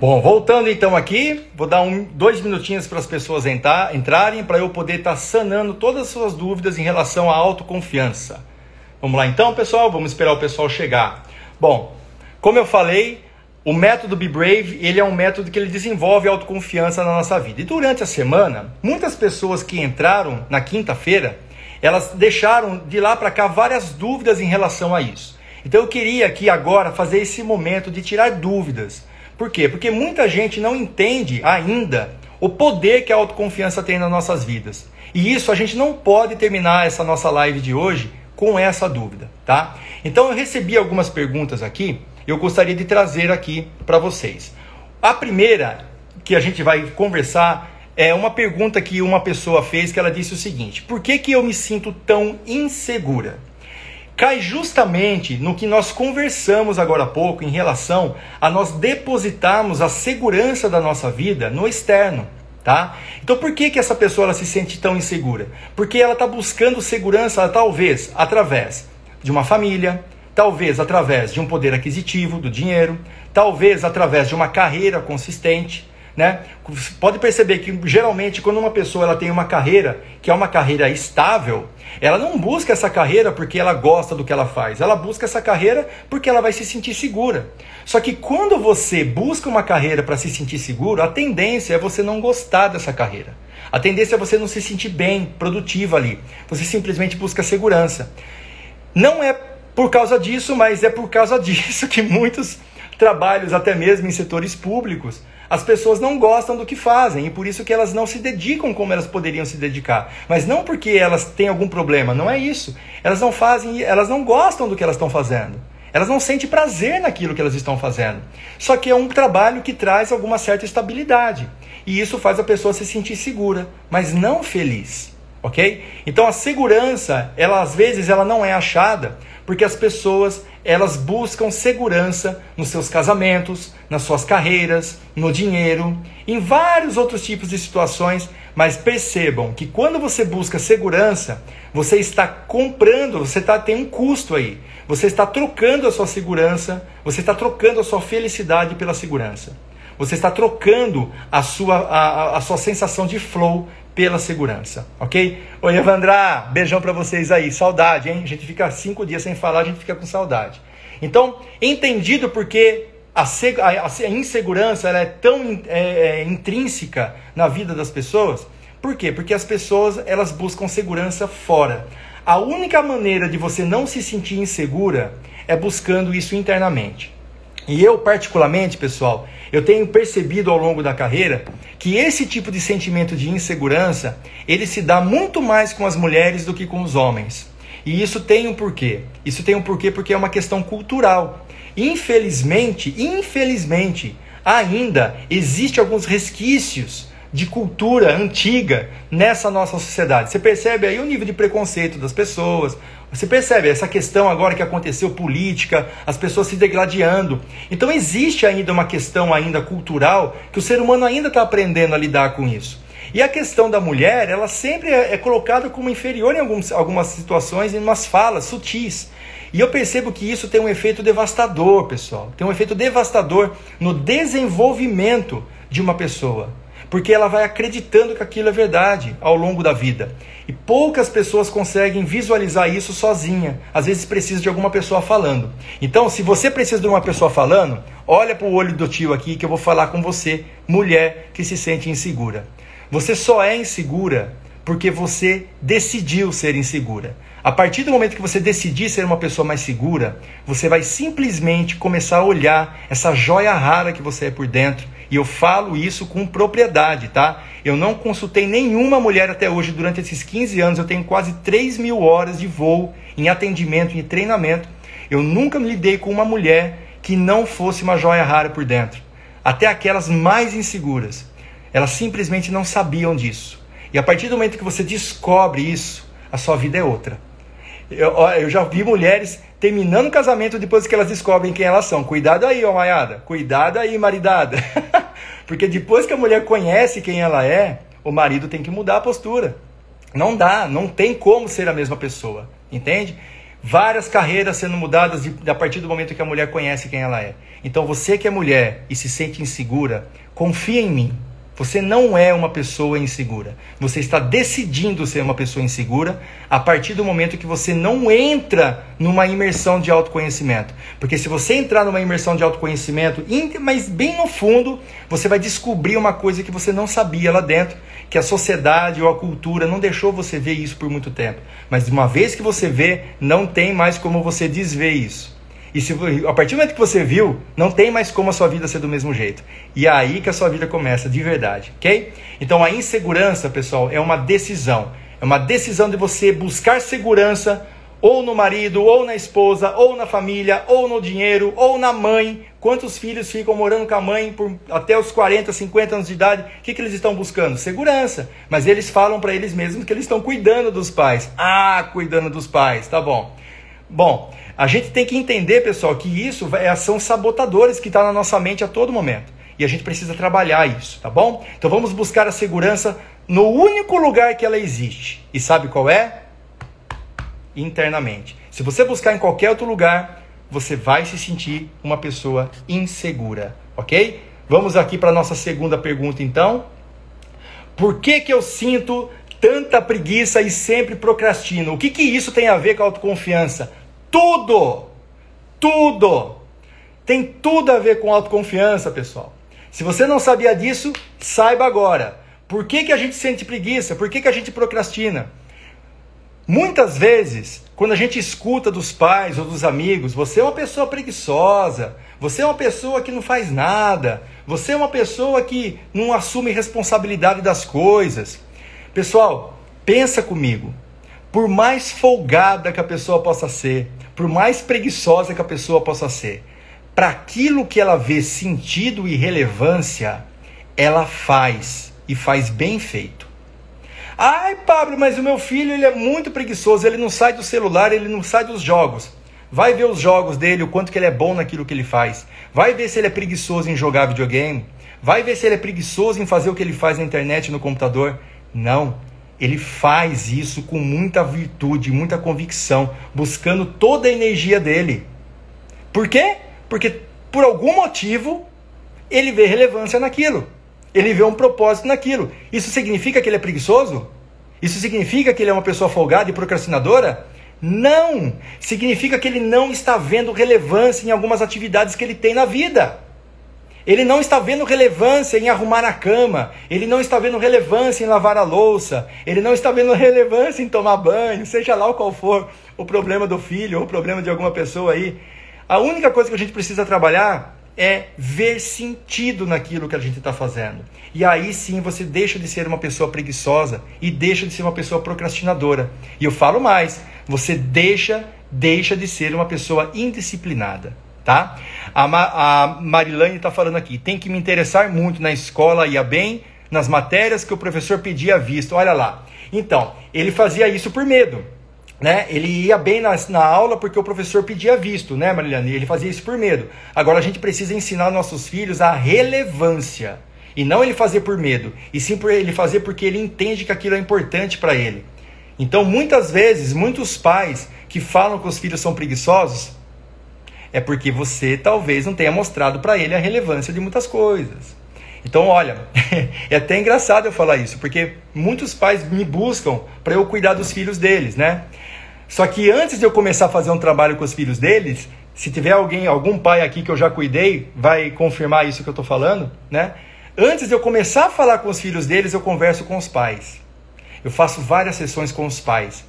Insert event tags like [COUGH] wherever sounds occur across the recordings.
Bom, voltando então aqui, vou dar um, dois minutinhos para as pessoas entrar, entrarem para eu poder estar tá sanando todas as suas dúvidas em relação à autoconfiança. Vamos lá então, pessoal? Vamos esperar o pessoal chegar. Bom, como eu falei, o método Be Brave, ele é um método que ele desenvolve autoconfiança na nossa vida. E durante a semana, muitas pessoas que entraram na quinta-feira, elas deixaram de lá para cá várias dúvidas em relação a isso. Então eu queria aqui agora fazer esse momento de tirar dúvidas por quê? Porque muita gente não entende ainda o poder que a autoconfiança tem nas nossas vidas. E isso a gente não pode terminar essa nossa live de hoje com essa dúvida, tá? Então eu recebi algumas perguntas aqui, eu gostaria de trazer aqui para vocês. A primeira que a gente vai conversar é uma pergunta que uma pessoa fez que ela disse o seguinte: Por que, que eu me sinto tão insegura? Cai justamente no que nós conversamos agora há pouco em relação a nós depositarmos a segurança da nossa vida no externo. Tá? Então por que, que essa pessoa ela se sente tão insegura? Porque ela está buscando segurança talvez através de uma família, talvez através de um poder aquisitivo, do dinheiro, talvez através de uma carreira consistente, né? Pode perceber que geralmente quando uma pessoa ela tem uma carreira que é uma carreira estável, ela não busca essa carreira porque ela gosta do que ela faz. Ela busca essa carreira porque ela vai se sentir segura. Só que quando você busca uma carreira para se sentir seguro, a tendência é você não gostar dessa carreira. A tendência é você não se sentir bem, produtivo ali. Você simplesmente busca segurança. Não é por causa disso, mas é por causa [LAUGHS] disso que muitos trabalhos, até mesmo em setores públicos, as pessoas não gostam do que fazem e por isso que elas não se dedicam como elas poderiam se dedicar. Mas não porque elas têm algum problema, não é isso. Elas não fazem, elas não gostam do que elas estão fazendo. Elas não sentem prazer naquilo que elas estão fazendo. Só que é um trabalho que traz alguma certa estabilidade. E isso faz a pessoa se sentir segura, mas não feliz. OK? Então a segurança, ela às vezes ela não é achada porque as pessoas elas buscam segurança nos seus casamentos, nas suas carreiras, no dinheiro, em vários outros tipos de situações, mas percebam que quando você busca segurança, você está comprando, você está tem um custo aí. Você está trocando a sua segurança, você está trocando a sua felicidade pela segurança. Você está trocando a sua, a, a sua sensação de flow pela segurança, ok? Oi, Evandra, beijão para vocês aí, saudade, hein? A gente fica cinco dias sem falar, a gente fica com saudade. Então, entendido porque a, a, a insegurança é tão é, é, intrínseca na vida das pessoas, por quê? Porque as pessoas elas buscam segurança fora. A única maneira de você não se sentir insegura é buscando isso internamente. E eu, particularmente, pessoal, eu tenho percebido ao longo da carreira que esse tipo de sentimento de insegurança, ele se dá muito mais com as mulheres do que com os homens. E isso tem um porquê. Isso tem um porquê porque é uma questão cultural. Infelizmente, infelizmente, ainda existe alguns resquícios de cultura antiga nessa nossa sociedade. Você percebe aí o nível de preconceito das pessoas, você percebe essa questão agora que aconteceu política, as pessoas se degladiando. Então existe ainda uma questão ainda cultural que o ser humano ainda está aprendendo a lidar com isso. E a questão da mulher, ela sempre é, é colocada como inferior em algumas situações, em umas falas sutis. E eu percebo que isso tem um efeito devastador, pessoal. Tem um efeito devastador no desenvolvimento de uma pessoa porque ela vai acreditando que aquilo é verdade ao longo da vida. E poucas pessoas conseguem visualizar isso sozinha. Às vezes precisa de alguma pessoa falando. Então, se você precisa de uma pessoa falando, olha para o olho do tio aqui que eu vou falar com você, mulher que se sente insegura. Você só é insegura porque você decidiu ser insegura. A partir do momento que você decidir ser uma pessoa mais segura, você vai simplesmente começar a olhar essa joia rara que você é por dentro e eu falo isso com propriedade, tá? Eu não consultei nenhuma mulher até hoje durante esses 15 anos. Eu tenho quase 3 mil horas de voo em atendimento e treinamento. Eu nunca me lidei com uma mulher que não fosse uma joia rara por dentro. Até aquelas mais inseguras. Elas simplesmente não sabiam disso. E a partir do momento que você descobre isso, a sua vida é outra. Eu, eu já vi mulheres terminando o casamento depois que elas descobrem quem elas são. Cuidado aí, ó Maiada. Cuidado aí, maridada. [LAUGHS] Porque depois que a mulher conhece quem ela é, o marido tem que mudar a postura. Não dá, não tem como ser a mesma pessoa. Entende? Várias carreiras sendo mudadas a partir do momento que a mulher conhece quem ela é. Então você que é mulher e se sente insegura, confia em mim. Você não é uma pessoa insegura. Você está decidindo ser uma pessoa insegura a partir do momento que você não entra numa imersão de autoconhecimento. Porque se você entrar numa imersão de autoconhecimento, mas bem no fundo, você vai descobrir uma coisa que você não sabia lá dentro, que a sociedade ou a cultura não deixou você ver isso por muito tempo. Mas uma vez que você vê, não tem mais como você desver isso. E se, a partir do momento que você viu, não tem mais como a sua vida ser do mesmo jeito. E é aí que a sua vida começa de verdade, ok? Então a insegurança, pessoal, é uma decisão. É uma decisão de você buscar segurança ou no marido, ou na esposa, ou na família, ou no dinheiro, ou na mãe. Quantos filhos ficam morando com a mãe por até os 40, 50 anos de idade? O que, que eles estão buscando? Segurança. Mas eles falam para eles mesmos que eles estão cuidando dos pais. Ah, cuidando dos pais, tá bom. Bom, a gente tem que entender, pessoal, que isso é, são sabotadores que estão tá na nossa mente a todo momento. E a gente precisa trabalhar isso, tá bom? Então vamos buscar a segurança no único lugar que ela existe. E sabe qual é? Internamente. Se você buscar em qualquer outro lugar, você vai se sentir uma pessoa insegura, ok? Vamos aqui para a nossa segunda pergunta, então. Por que, que eu sinto tanta preguiça e sempre procrastino? O que, que isso tem a ver com a autoconfiança? Tudo! Tudo! Tem tudo a ver com autoconfiança, pessoal. Se você não sabia disso, saiba agora. Por que, que a gente sente preguiça? Por que, que a gente procrastina? Muitas vezes, quando a gente escuta dos pais ou dos amigos, você é uma pessoa preguiçosa, você é uma pessoa que não faz nada, você é uma pessoa que não assume responsabilidade das coisas. Pessoal, pensa comigo. Por mais folgada que a pessoa possa ser, por mais preguiçosa que a pessoa possa ser, para aquilo que ela vê sentido e relevância, ela faz e faz bem feito. Ai, Pablo, mas o meu filho ele é muito preguiçoso, ele não sai do celular, ele não sai dos jogos. Vai ver os jogos dele, o quanto que ele é bom naquilo que ele faz. Vai ver se ele é preguiçoso em jogar videogame. Vai ver se ele é preguiçoso em fazer o que ele faz na internet, no computador. Não ele faz isso com muita virtude, muita convicção, buscando toda a energia dele. Por quê? Porque por algum motivo ele vê relevância naquilo. Ele vê um propósito naquilo. Isso significa que ele é preguiçoso? Isso significa que ele é uma pessoa folgada e procrastinadora? Não! Significa que ele não está vendo relevância em algumas atividades que ele tem na vida. Ele não está vendo relevância em arrumar a cama, ele não está vendo relevância em lavar a louça, ele não está vendo [LAUGHS] relevância em tomar banho, seja lá qual for o problema do filho ou o problema de alguma pessoa aí. A única coisa que a gente precisa trabalhar é ver sentido naquilo que a gente está fazendo. E aí sim você deixa de ser uma pessoa preguiçosa e deixa de ser uma pessoa procrastinadora. E eu falo mais, você deixa, deixa de ser uma pessoa indisciplinada tá? A, Ma a Marilane está falando aqui, tem que me interessar muito na escola, ia bem, nas matérias que o professor pedia visto. Olha lá. Então, ele fazia isso por medo. Né? Ele ia bem na, na aula porque o professor pedia visto, né, Marilane? Ele fazia isso por medo. Agora a gente precisa ensinar nossos filhos a relevância. E não ele fazer por medo, e sim por ele fazer porque ele entende que aquilo é importante para ele. Então, muitas vezes, muitos pais que falam que os filhos são preguiçosos, é porque você talvez não tenha mostrado para ele a relevância de muitas coisas. Então, olha, [LAUGHS] é até engraçado eu falar isso, porque muitos pais me buscam para eu cuidar dos filhos deles, né? Só que antes de eu começar a fazer um trabalho com os filhos deles, se tiver alguém, algum pai aqui que eu já cuidei, vai confirmar isso que eu estou falando, né? Antes de eu começar a falar com os filhos deles, eu converso com os pais. Eu faço várias sessões com os pais.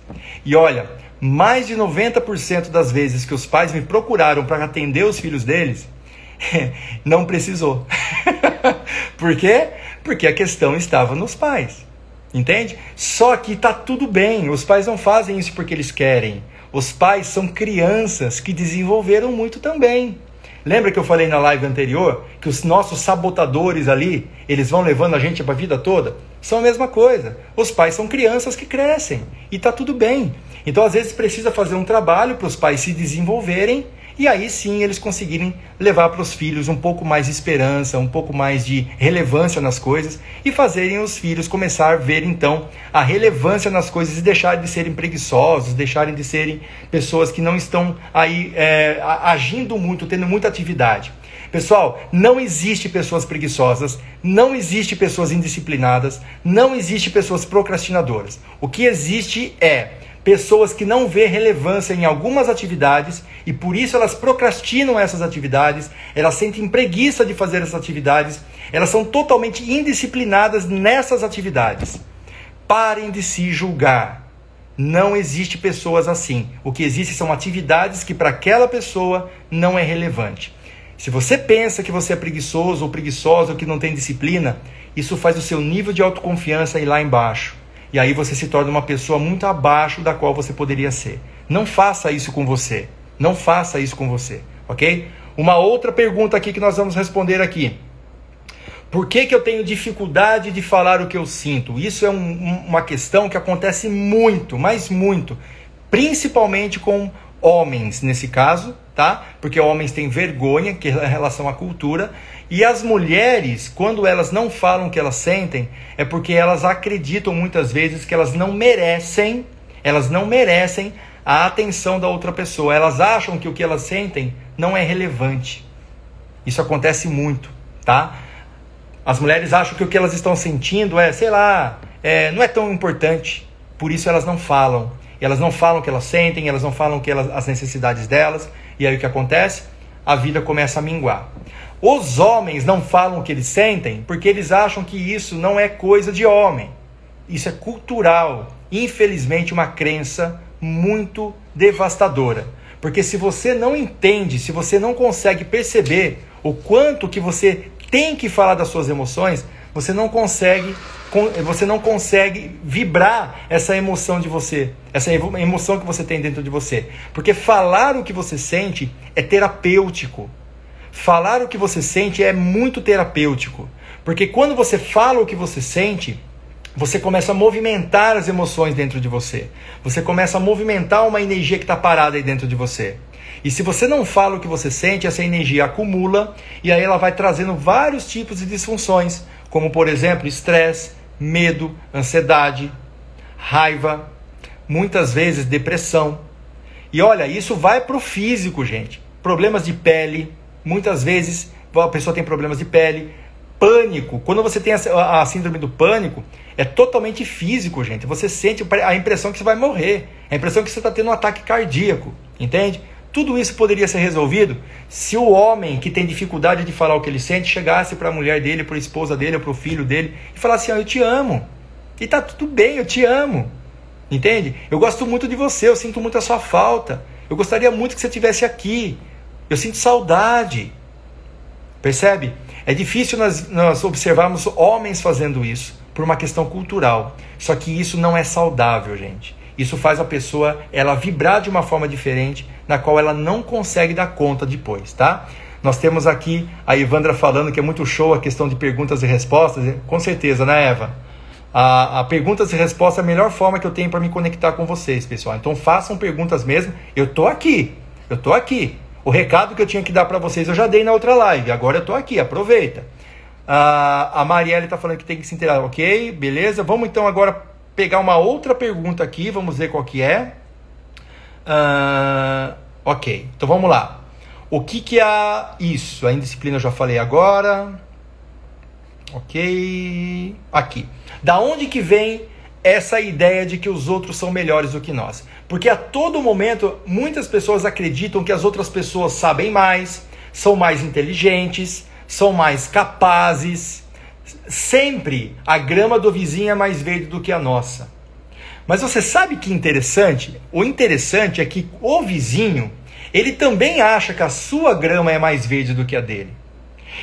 E olha, mais de 90% das vezes que os pais me procuraram para atender os filhos deles, [LAUGHS] não precisou. [LAUGHS] Por quê? Porque a questão estava nos pais. Entende? Só que está tudo bem. Os pais não fazem isso porque eles querem. Os pais são crianças que desenvolveram muito também. Lembra que eu falei na live anterior que os nossos sabotadores ali, eles vão levando a gente para a vida toda? São a mesma coisa. Os pais são crianças que crescem e está tudo bem. Então, às vezes, precisa fazer um trabalho para os pais se desenvolverem e aí sim eles conseguirem levar para os filhos um pouco mais de esperança, um pouco mais de relevância nas coisas e fazerem os filhos começar a ver então a relevância nas coisas e deixarem de serem preguiçosos, deixarem de serem pessoas que não estão aí é, agindo muito, tendo muita atividade. Pessoal, não existe pessoas preguiçosas, não existe pessoas indisciplinadas, não existe pessoas procrastinadoras. O que existe é pessoas que não vê relevância em algumas atividades e por isso elas procrastinam essas atividades, elas sentem preguiça de fazer essas atividades, elas são totalmente indisciplinadas nessas atividades. Parem de se julgar. Não existe pessoas assim. O que existe são atividades que para aquela pessoa não é relevante. Se você pensa que você é preguiçoso ou preguiçosa ou que não tem disciplina, isso faz o seu nível de autoconfiança ir lá embaixo. E aí você se torna uma pessoa muito abaixo da qual você poderia ser. Não faça isso com você. Não faça isso com você, ok? Uma outra pergunta aqui que nós vamos responder aqui. Por que, que eu tenho dificuldade de falar o que eu sinto? Isso é um, uma questão que acontece muito, mas muito, principalmente com homens nesse caso, tá? Porque homens têm vergonha que em relação à cultura e as mulheres, quando elas não falam o que elas sentem, é porque elas acreditam muitas vezes que elas não merecem, elas não merecem a atenção da outra pessoa. Elas acham que o que elas sentem não é relevante. Isso acontece muito, tá? As mulheres acham que o que elas estão sentindo é, sei lá, é, não é tão importante. Por isso elas não falam. Elas não falam o que elas sentem, elas não falam que elas, as necessidades delas. E aí o que acontece? A vida começa a minguar. Os homens não falam o que eles sentem porque eles acham que isso não é coisa de homem. Isso é cultural. Infelizmente, uma crença muito devastadora. Porque se você não entende, se você não consegue perceber o quanto que você tem que falar das suas emoções, você não consegue você não consegue vibrar essa emoção de você, essa emoção que você tem dentro de você. Porque falar o que você sente é terapêutico. Falar o que você sente é muito terapêutico, porque quando você fala o que você sente, você começa a movimentar as emoções dentro de você. Você começa a movimentar uma energia que está parada aí dentro de você. E se você não fala o que você sente, essa energia acumula e aí ela vai trazendo vários tipos de disfunções, como por exemplo estresse, medo, ansiedade, raiva, muitas vezes depressão. E olha, isso vai para o físico, gente. Problemas de pele, Muitas vezes a pessoa tem problemas de pele, pânico. Quando você tem a, a síndrome do pânico, é totalmente físico, gente. Você sente a impressão que você vai morrer, a impressão que você está tendo um ataque cardíaco, entende? Tudo isso poderia ser resolvido se o homem que tem dificuldade de falar o que ele sente chegasse para a mulher dele, para a esposa dele, para o filho dele e falasse: assim, Eu te amo. E tá tudo bem, eu te amo. Entende? Eu gosto muito de você, eu sinto muito a sua falta. Eu gostaria muito que você estivesse aqui. Eu sinto saudade. Percebe? É difícil nós, nós observarmos homens fazendo isso por uma questão cultural. Só que isso não é saudável, gente. Isso faz a pessoa ela vibrar de uma forma diferente, na qual ela não consegue dar conta depois, tá? Nós temos aqui a Ivandra falando que é muito show a questão de perguntas e respostas. Com certeza, né, Eva? A, a perguntas e respostas é a melhor forma que eu tenho para me conectar com vocês, pessoal. Então façam perguntas mesmo. Eu tô aqui. Eu tô aqui. O recado que eu tinha que dar para vocês eu já dei na outra live. Agora eu estou aqui, aproveita. a Marielle está falando que tem que se inteirar. Ok, beleza. Vamos então agora pegar uma outra pergunta aqui. Vamos ver qual que é. Uh, ok, então vamos lá. O que, que é isso? A indisciplina eu já falei agora. Ok. Aqui. Da onde que vem essa ideia de que os outros são melhores do que nós? Porque a todo momento muitas pessoas acreditam que as outras pessoas sabem mais, são mais inteligentes, são mais capazes. Sempre a grama do vizinho é mais verde do que a nossa. Mas você sabe que interessante? O interessante é que o vizinho, ele também acha que a sua grama é mais verde do que a dele.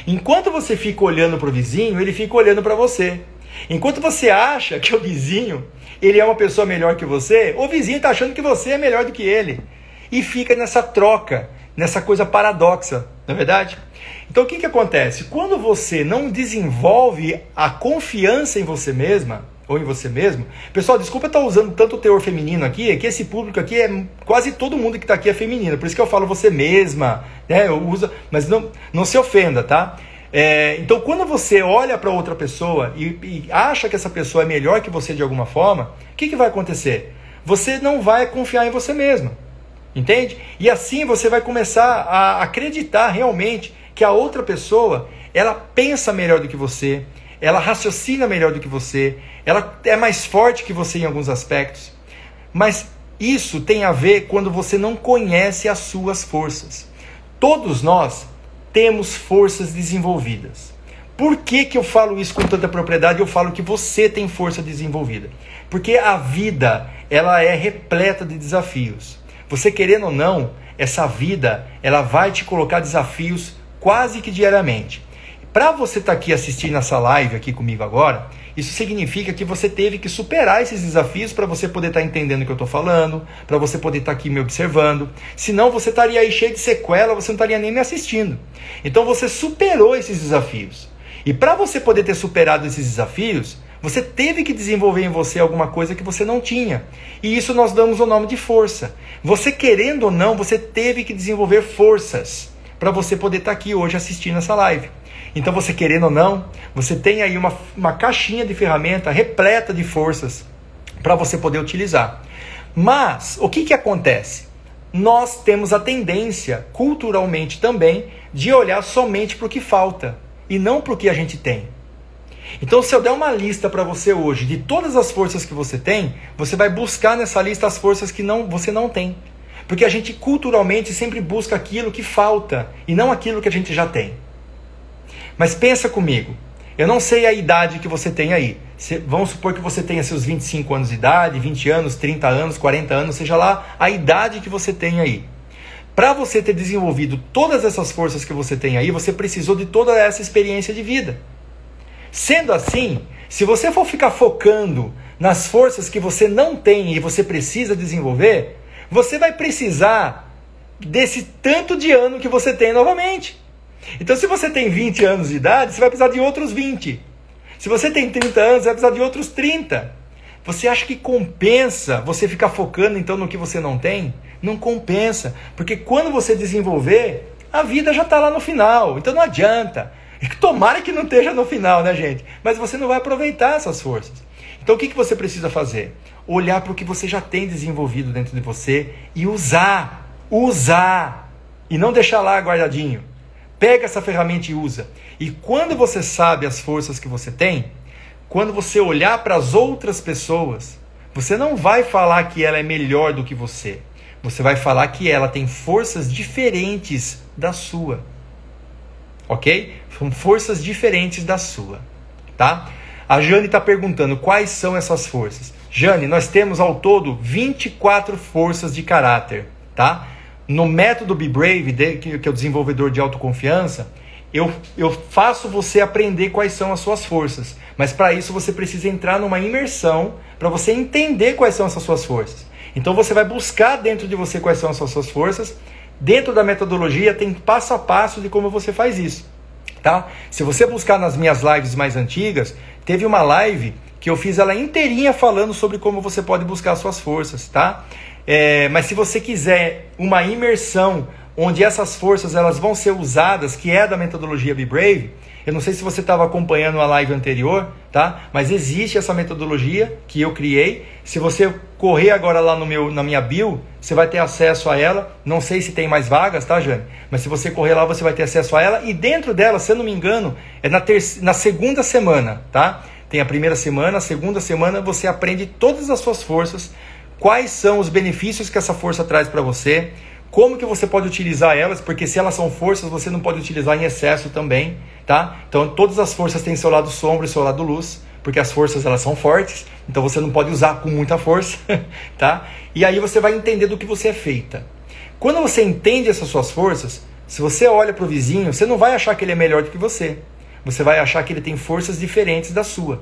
Enquanto você fica olhando para o vizinho, ele fica olhando para você. Enquanto você acha que o vizinho ele é uma pessoa melhor que você, o vizinho está achando que você é melhor do que ele. E fica nessa troca, nessa coisa paradoxa, não é verdade? Então o que, que acontece? Quando você não desenvolve a confiança em você mesma, ou em você mesmo. Pessoal, desculpa estar usando tanto o teor feminino aqui, é que esse público aqui é quase todo mundo que está aqui é feminino. Por isso que eu falo você mesma, né? Eu uso, mas não, não se ofenda, tá? É, então, quando você olha para outra pessoa e, e, acha que essa pessoa é melhor que você de alguma forma, o que, que vai acontecer? Você não vai confiar em você mesma. Entende? E assim você vai começar a acreditar realmente que a outra pessoa, ela pensa melhor do que você, ela raciocina melhor do que você, ela é mais forte que você em alguns aspectos. Mas isso tem a ver quando você não conhece as suas forças. Todos nós temos forças desenvolvidas. Por que, que eu falo isso com tanta propriedade? Eu falo que você tem força desenvolvida. Porque a vida, ela é repleta de desafios. Você querendo ou não, essa vida, ela vai te colocar desafios quase que diariamente. Para você estar tá aqui assistindo essa live aqui comigo agora, isso significa que você teve que superar esses desafios para você poder estar tá entendendo o que eu estou falando, para você poder estar tá aqui me observando. Senão você estaria aí cheio de sequela, você não estaria nem me assistindo. Então você superou esses desafios. E para você poder ter superado esses desafios, você teve que desenvolver em você alguma coisa que você não tinha. E isso nós damos o nome de força. Você querendo ou não, você teve que desenvolver forças para você poder estar tá aqui hoje assistindo essa live. Então, você querendo ou não, você tem aí uma, uma caixinha de ferramenta repleta de forças para você poder utilizar. Mas, o que, que acontece? Nós temos a tendência, culturalmente também, de olhar somente para o que falta e não para o que a gente tem. Então, se eu der uma lista para você hoje de todas as forças que você tem, você vai buscar nessa lista as forças que não, você não tem. Porque a gente culturalmente sempre busca aquilo que falta e não aquilo que a gente já tem. Mas pensa comigo, eu não sei a idade que você tem aí. Se, vamos supor que você tenha seus 25 anos de idade, 20 anos, 30 anos, 40 anos, seja lá a idade que você tem aí. Para você ter desenvolvido todas essas forças que você tem aí, você precisou de toda essa experiência de vida. Sendo assim, se você for ficar focando nas forças que você não tem e você precisa desenvolver, você vai precisar desse tanto de ano que você tem novamente. Então, se você tem 20 anos de idade, você vai precisar de outros 20. Se você tem 30 anos, você vai precisar de outros 30. Você acha que compensa você ficar focando então no que você não tem? Não compensa, porque quando você desenvolver, a vida já está lá no final. Então não adianta. [LAUGHS] Tomara que não esteja no final, né, gente? Mas você não vai aproveitar essas forças. Então o que, que você precisa fazer? Olhar para o que você já tem desenvolvido dentro de você e usar. Usar. E não deixar lá guardadinho. Pega essa ferramenta e usa. E quando você sabe as forças que você tem, quando você olhar para as outras pessoas, você não vai falar que ela é melhor do que você. Você vai falar que ela tem forças diferentes da sua. Ok? São forças diferentes da sua. Tá? A Jane está perguntando quais são essas forças. Jane, nós temos ao todo 24 forças de caráter. Tá? No método Be Brave, que é o desenvolvedor de autoconfiança, eu, eu faço você aprender quais são as suas forças. Mas para isso você precisa entrar numa imersão para você entender quais são essas suas forças. Então você vai buscar dentro de você quais são as suas forças. Dentro da metodologia tem passo a passo de como você faz isso. Tá? Se você buscar nas minhas lives mais antigas, teve uma live que eu fiz ela inteirinha falando sobre como você pode buscar as suas forças, tá? É, mas se você quiser uma imersão onde essas forças elas vão ser usadas, que é da metodologia Be Brave, eu não sei se você estava acompanhando a live anterior, tá? Mas existe essa metodologia que eu criei. Se você correr agora lá no meu, na minha bio, você vai ter acesso a ela. Não sei se tem mais vagas, tá, Jane? Mas se você correr lá, você vai ter acesso a ela. E dentro dela, se eu não me engano, é na, terça, na segunda semana, tá? Tem a primeira semana, a segunda semana você aprende todas as suas forças quais são os benefícios que essa força traz para você, como que você pode utilizar elas, porque se elas são forças, você não pode utilizar em excesso também, tá? Então todas as forças têm seu lado sombra e seu lado luz, porque as forças elas são fortes, então você não pode usar com muita força, [LAUGHS] tá? E aí você vai entender do que você é feita. Quando você entende essas suas forças, se você olha para o vizinho, você não vai achar que ele é melhor do que você. Você vai achar que ele tem forças diferentes da sua.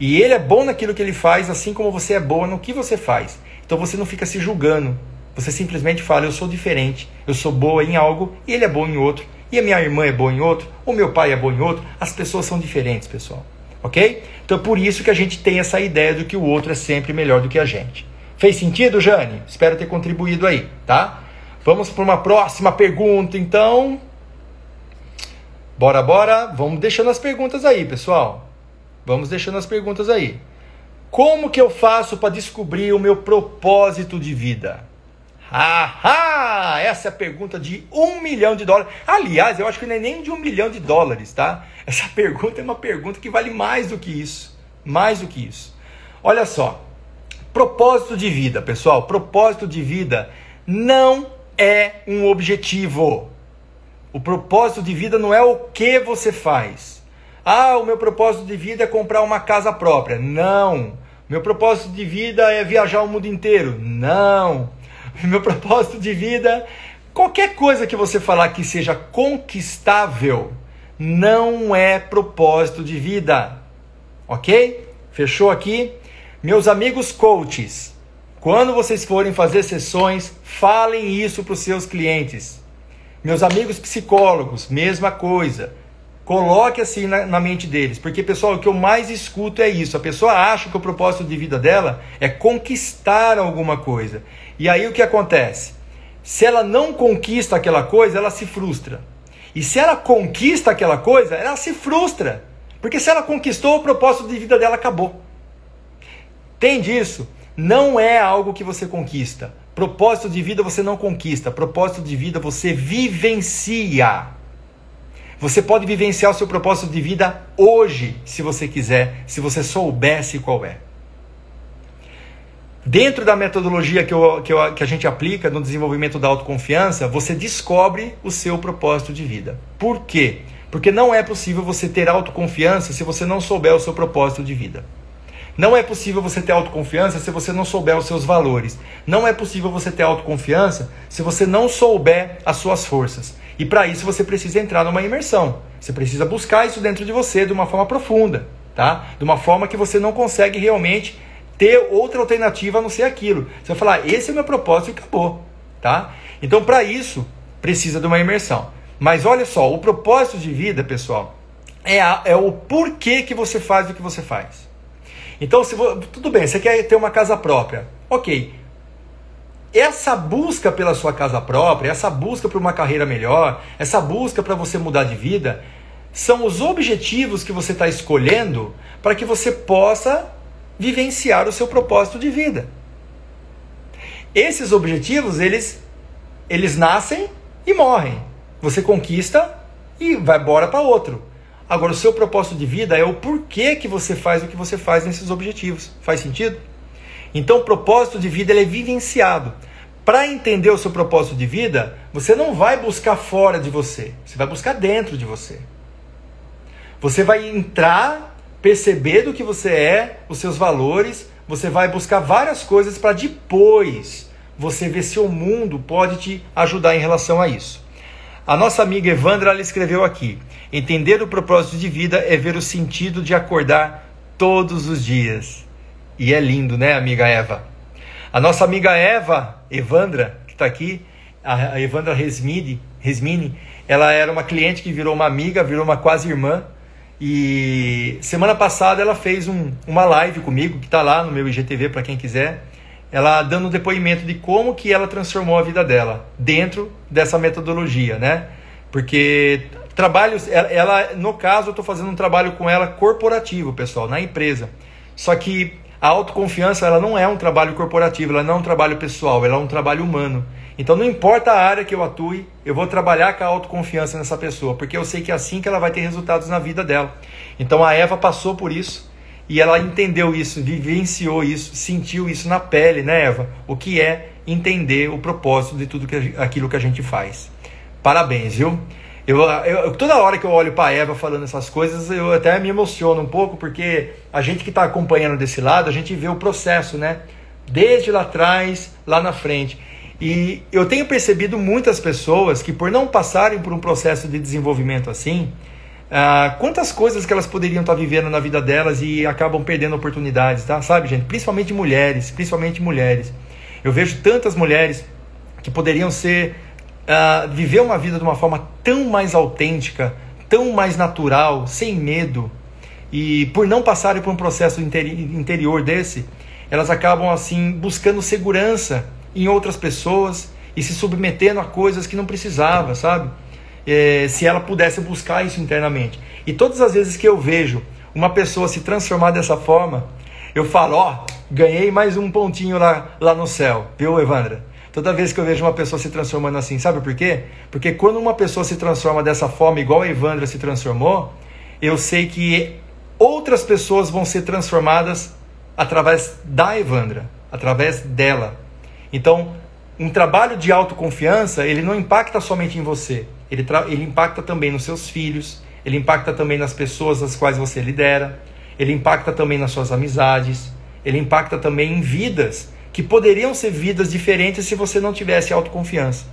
E ele é bom naquilo que ele faz, assim como você é boa no que você faz. Então você não fica se julgando. Você simplesmente fala: eu sou diferente, eu sou boa em algo e ele é bom em outro. E a minha irmã é boa em outro, o meu pai é bom em outro. As pessoas são diferentes, pessoal. Ok? Então é por isso que a gente tem essa ideia de que o outro é sempre melhor do que a gente. Fez sentido, Jane? Espero ter contribuído aí, tá? Vamos para uma próxima pergunta, então. Bora, bora. Vamos deixando as perguntas aí, pessoal. Vamos deixando as perguntas aí. Como que eu faço para descobrir o meu propósito de vida? Ahá! Essa é a pergunta de um milhão de dólares. Aliás, eu acho que não é nem de um milhão de dólares, tá? Essa [LAUGHS] pergunta é uma pergunta que vale mais do que isso. Mais do que isso. Olha só. Propósito de vida, pessoal. Propósito de vida não é um objetivo. O propósito de vida não é o que você faz. Ah, o meu propósito de vida é comprar uma casa própria. Não. Meu propósito de vida é viajar o mundo inteiro. Não. [LAUGHS] Meu propósito de vida, qualquer coisa que você falar que seja conquistável, não é propósito de vida. Ok? Fechou aqui? Meus amigos coaches, quando vocês forem fazer sessões, falem isso para os seus clientes. Meus amigos psicólogos, mesma coisa. Coloque assim na, na, mente deles. Porque, pessoal, o que eu mais escuto é isso. A pessoa acha que o propósito de vida dela é conquistar alguma coisa. E aí o que acontece? Se ela não conquista aquela coisa, ela se frustra. E se ela conquista aquela coisa, ela se frustra. Porque se ela conquistou, o propósito de vida dela acabou. Entende isso? Não é algo que você conquista. Propósito de vida você não conquista. Propósito de vida você vivencia. Você pode vivenciar o seu propósito de vida hoje, se você quiser, se você soubesse qual é. Dentro da metodologia que, eu, que, eu, que, a gente aplica no desenvolvimento da autoconfiança, você descobre o seu propósito de vida. Por quê? Porque não é possível você ter autoconfiança se você não souber o seu propósito de vida. Não é possível você ter autoconfiança se você não souber os seus valores. Não é possível você ter autoconfiança se você não souber as suas forças. E para isso você precisa entrar numa imersão. Você precisa buscar isso dentro de você de uma forma profunda, tá? De uma forma que você não consegue realmente ter outra alternativa a não ser aquilo. Você vai falar, esse é o meu propósito e acabou, tá? Então para isso precisa de uma imersão. Mas olha só, o propósito de vida, pessoal, é, a, é o porquê que você faz o que você faz. Então, se tudo bem, você quer ter uma casa própria, ok essa busca pela sua casa própria, essa busca por uma carreira melhor, essa busca para você mudar de vida, são os objetivos que você está escolhendo para que você possa vivenciar o seu propósito de vida. Esses objetivos, eles, eles nascem e morrem. Você conquista e vai embora para outro. Agora, o seu propósito de vida é o porquê que você faz o que você faz nesses objetivos. Faz sentido? Então, o propósito de vida ele é vivenciado. Para entender o seu propósito de vida, você não vai buscar fora de você, você vai buscar dentro de você. Você vai entrar, perceber do que você é, os seus valores, você vai buscar várias coisas para depois você ver se o mundo pode te ajudar em relação a isso. A nossa amiga Evandra ela escreveu aqui: entender o propósito de vida é ver o sentido de acordar todos os dias. E é lindo, né, amiga Eva? A nossa amiga Eva, Evandra, que está aqui, a Evandra Resmini, Resmini, ela era uma cliente que virou uma amiga, virou uma quase irmã. E semana passada ela fez um, uma live comigo, que está lá no meu IGTV para quem quiser. Ela dando um depoimento de como que ela transformou a vida dela dentro dessa metodologia, né? Porque trabalhos, ela, no caso, eu estou fazendo um trabalho com ela corporativo, pessoal, na empresa. Só que a autoconfiança ela não é um trabalho corporativo, ela não é um trabalho pessoal, ela é um trabalho humano. Então não importa a área que eu atue, eu vou trabalhar com a autoconfiança nessa pessoa, porque eu sei que é assim que ela vai ter resultados na vida dela. Então a Eva passou por isso e ela entendeu isso, vivenciou isso, sentiu isso na pele, né, Eva? O que é entender o propósito de tudo que, aquilo que a gente faz. Parabéns, viu? Eu, eu, toda hora que eu olho para Eva falando essas coisas, eu até me emociono um pouco, porque a gente que está acompanhando desse lado, a gente vê o processo, né? Desde lá atrás, lá na frente. E eu tenho percebido muitas pessoas que, por não passarem por um processo de desenvolvimento assim, ah, quantas coisas que elas poderiam estar vivendo na vida delas e acabam perdendo oportunidades, tá? Sabe, gente? Principalmente mulheres, principalmente mulheres. Eu vejo tantas mulheres que poderiam ser uh, viver uma vida de uma forma tão mais autêntica, tão mais natural, sem medo. E por não passarem por um processo interior desse, elas acabam assim buscando segurança em outras pessoas e se submetendo a coisas que não precisava, sabe? É, se ela pudesse buscar isso internamente. E todas as vezes que eu vejo uma pessoa se transformar dessa forma, eu falo, ó, ganhei mais um pontinho lá, lá no céu, viu, Evandra? Toda vez que eu vejo uma pessoa se transformando assim, sabe por quê? Porque quando uma pessoa se transforma dessa forma, igual a Evandra se transformou, eu sei que outras pessoas vão ser transformadas através da Evandra, através dela. Então, um trabalho de autoconfiança, ele não impacta somente em você, ele, ele impacta também nos seus filhos, ele impacta também nas pessoas as quais você lidera, ele impacta também nas suas amizades, ele impacta também em vidas que poderiam ser vidas diferentes se você não tivesse autoconfiança.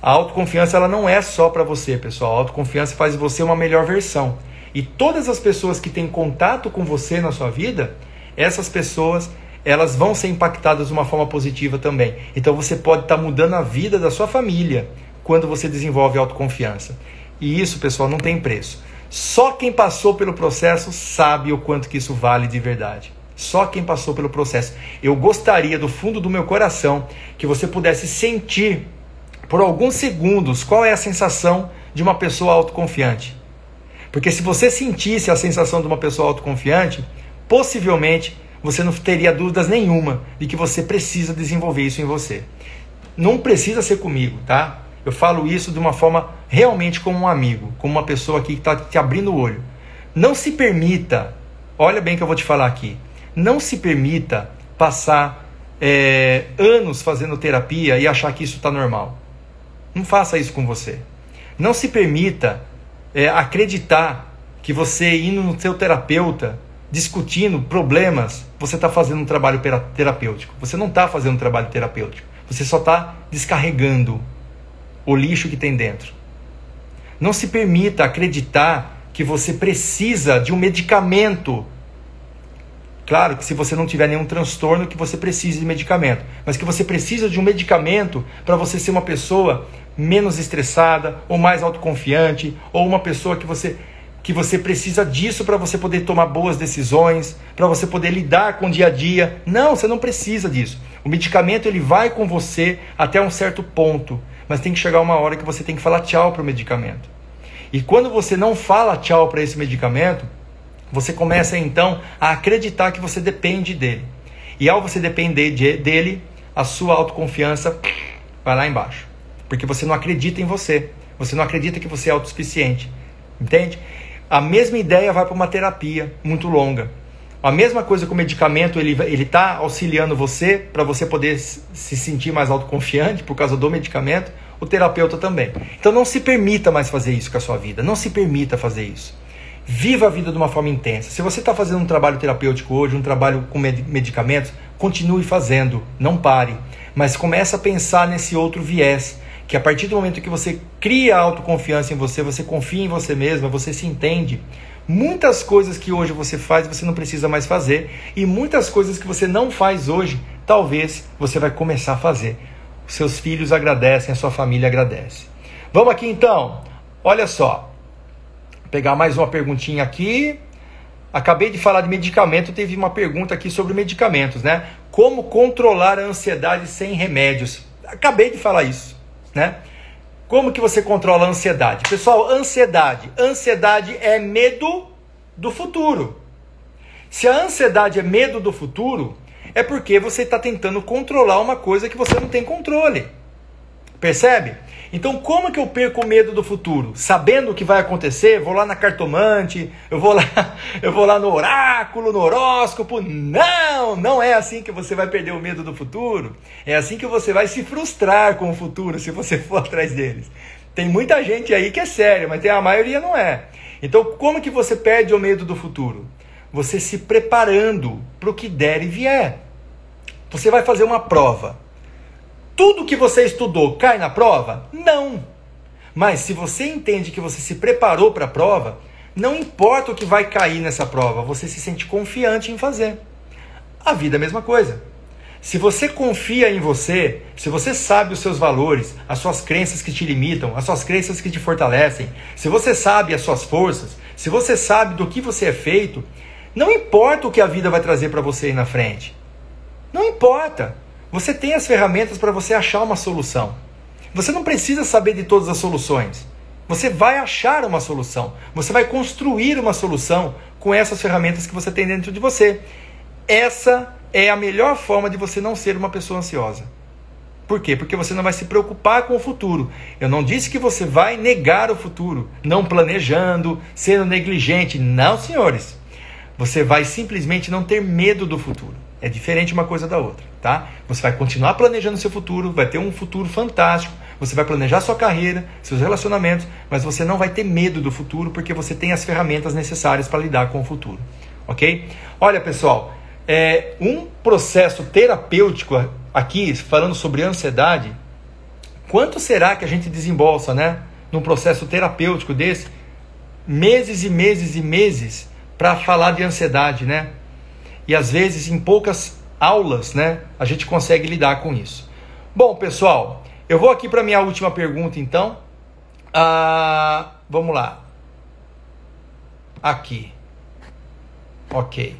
A autoconfiança ela não é só para você, pessoal. A autoconfiança faz você uma melhor versão. E todas as pessoas que têm contato com você na sua vida, essas pessoas elas vão ser impactadas de uma forma positiva também. Então você pode estar tá mudando a vida da sua família quando você desenvolve autoconfiança. E isso, pessoal, não tem preço. Só quem passou pelo processo sabe o quanto que isso vale de verdade. Só quem passou pelo processo. Eu gostaria do fundo do meu coração que você pudesse sentir por alguns segundos qual é a sensação de uma pessoa autoconfiante. Porque se você sentisse a sensação de uma pessoa autoconfiante, possivelmente você não teria dúvidas nenhuma de que você precisa desenvolver isso em você. Não precisa ser comigo, tá? Eu falo isso de uma forma realmente como um amigo, como uma pessoa aqui que está te abrindo o olho. Não se permita, olha bem que eu vou te falar aqui, não se permita passar é, anos fazendo terapia e achar que isso está normal. Não faça isso com você. Não se permita é, acreditar que você indo no seu terapeuta, discutindo problemas, você está fazendo um trabalho terapêutico. Você não está fazendo um trabalho terapêutico. Você só está descarregando o lixo que tem dentro. Não se permita acreditar que você precisa de um medicamento Claro que se você não tiver nenhum transtorno que você precise de medicamento, mas que você precisa de um medicamento para você ser uma pessoa menos estressada, ou mais autoconfiante, ou uma pessoa que você que você precisa disso para você poder tomar boas decisões, para você poder lidar com o dia a dia. Não, você não precisa disso. O medicamento ele vai com você até um certo ponto, mas tem que chegar uma hora que você tem que falar tchau para o medicamento. E quando você não fala tchau para esse medicamento, você começa então a acreditar que você depende dele. E ao você depender de, dele, a sua autoconfiança vai lá embaixo. Porque você não acredita em você. Você não acredita que você é autossuficiente. Entende? A mesma ideia vai para uma terapia muito longa. A mesma coisa com o medicamento, ele está auxiliando você para você poder se sentir mais autoconfiante por causa do medicamento, o terapeuta também. Então não se permita mais fazer isso com a sua vida. Não se permita fazer isso. Viva a vida de uma forma intensa. Se você está fazendo um trabalho terapêutico hoje, um trabalho com medicamentos, continue fazendo, não pare. Mas comece a pensar nesse outro viés, que a partir do momento que você cria autoconfiança em você, você confia em você mesma, você se entende. Muitas coisas que hoje você faz, você não precisa mais fazer. E muitas coisas que você não faz hoje, talvez você vai começar a fazer. Seus filhos agradecem, a sua família agradece. Vamos aqui então. Olha só, pegar mais uma perguntinha aqui. Acabei de falar de medicamento, teve uma pergunta aqui sobre medicamentos, né? Como controlar a ansiedade sem remédios? Acabei de falar isso, né? Como que você controla a ansiedade? Pessoal, ansiedade. Ansiedade é medo do futuro. Se a ansiedade é medo do futuro, é porque você está tentando controlar uma coisa que você não tem controle. Percebe? Então, como que eu perco o medo do futuro? Sabendo o que vai acontecer, vou lá na cartomante, eu vou lá, [LAUGHS] eu vou lá no oráculo, no horóscopo. Não, não é assim que você vai perder o medo do futuro. É assim que você vai se frustrar com o futuro se você [LAUGHS] for atrás deles. Tem muita gente aí que é séria, mas tem a maioria não é. Então, como que você perde o medo do futuro? Você se preparando para o que der e vier. Você vai fazer uma prova tudo que você estudou cai na prova? Não. Mas se você entende que você se preparou para a prova, não importa o que vai cair nessa prova, você se sente confiante em fazer. A vida é a mesma coisa. Se você confia em você, se você sabe os seus valores, as suas crenças que te limitam, as suas crenças que te fortalecem, se você sabe as suas forças, se você sabe do que você é feito, não importa o que a vida vai trazer para você aí na frente. Não importa. Você tem as ferramentas para você achar uma solução. Você não precisa saber de todas as soluções. Você vai achar uma solução. Você vai construir uma solução com essas ferramentas que você tem dentro de você. Essa é a melhor forma de você não ser uma pessoa ansiosa. Por quê? Porque você não vai se preocupar com o futuro. Eu não disse que você vai negar o futuro, não planejando, sendo negligente. Não, senhores. Você vai simplesmente não ter medo do futuro. É diferente uma coisa da outra, tá? Você vai continuar planejando seu futuro, vai ter um futuro fantástico, você vai planejar sua carreira, seus relacionamentos, mas você não vai ter medo do futuro porque você tem as ferramentas necessárias para lidar com o futuro, ok? Olha, pessoal, é, um processo terapêutico aqui, falando sobre ansiedade, quanto será que a gente desembolsa, né? Num processo terapêutico desse, meses e meses e meses para falar de ansiedade, né? E às vezes em poucas aulas, né, a gente consegue lidar com isso. Bom, pessoal, eu vou aqui para minha última pergunta, então. Ah, vamos lá. Aqui. Ok.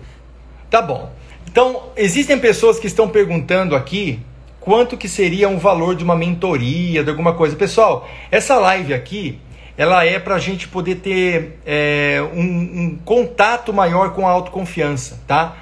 Tá bom. Então, existem pessoas que estão perguntando aqui quanto que seria um valor de uma mentoria, de alguma coisa. Pessoal, essa live aqui, ela é para a gente poder ter é, um, um contato maior com a autoconfiança, tá?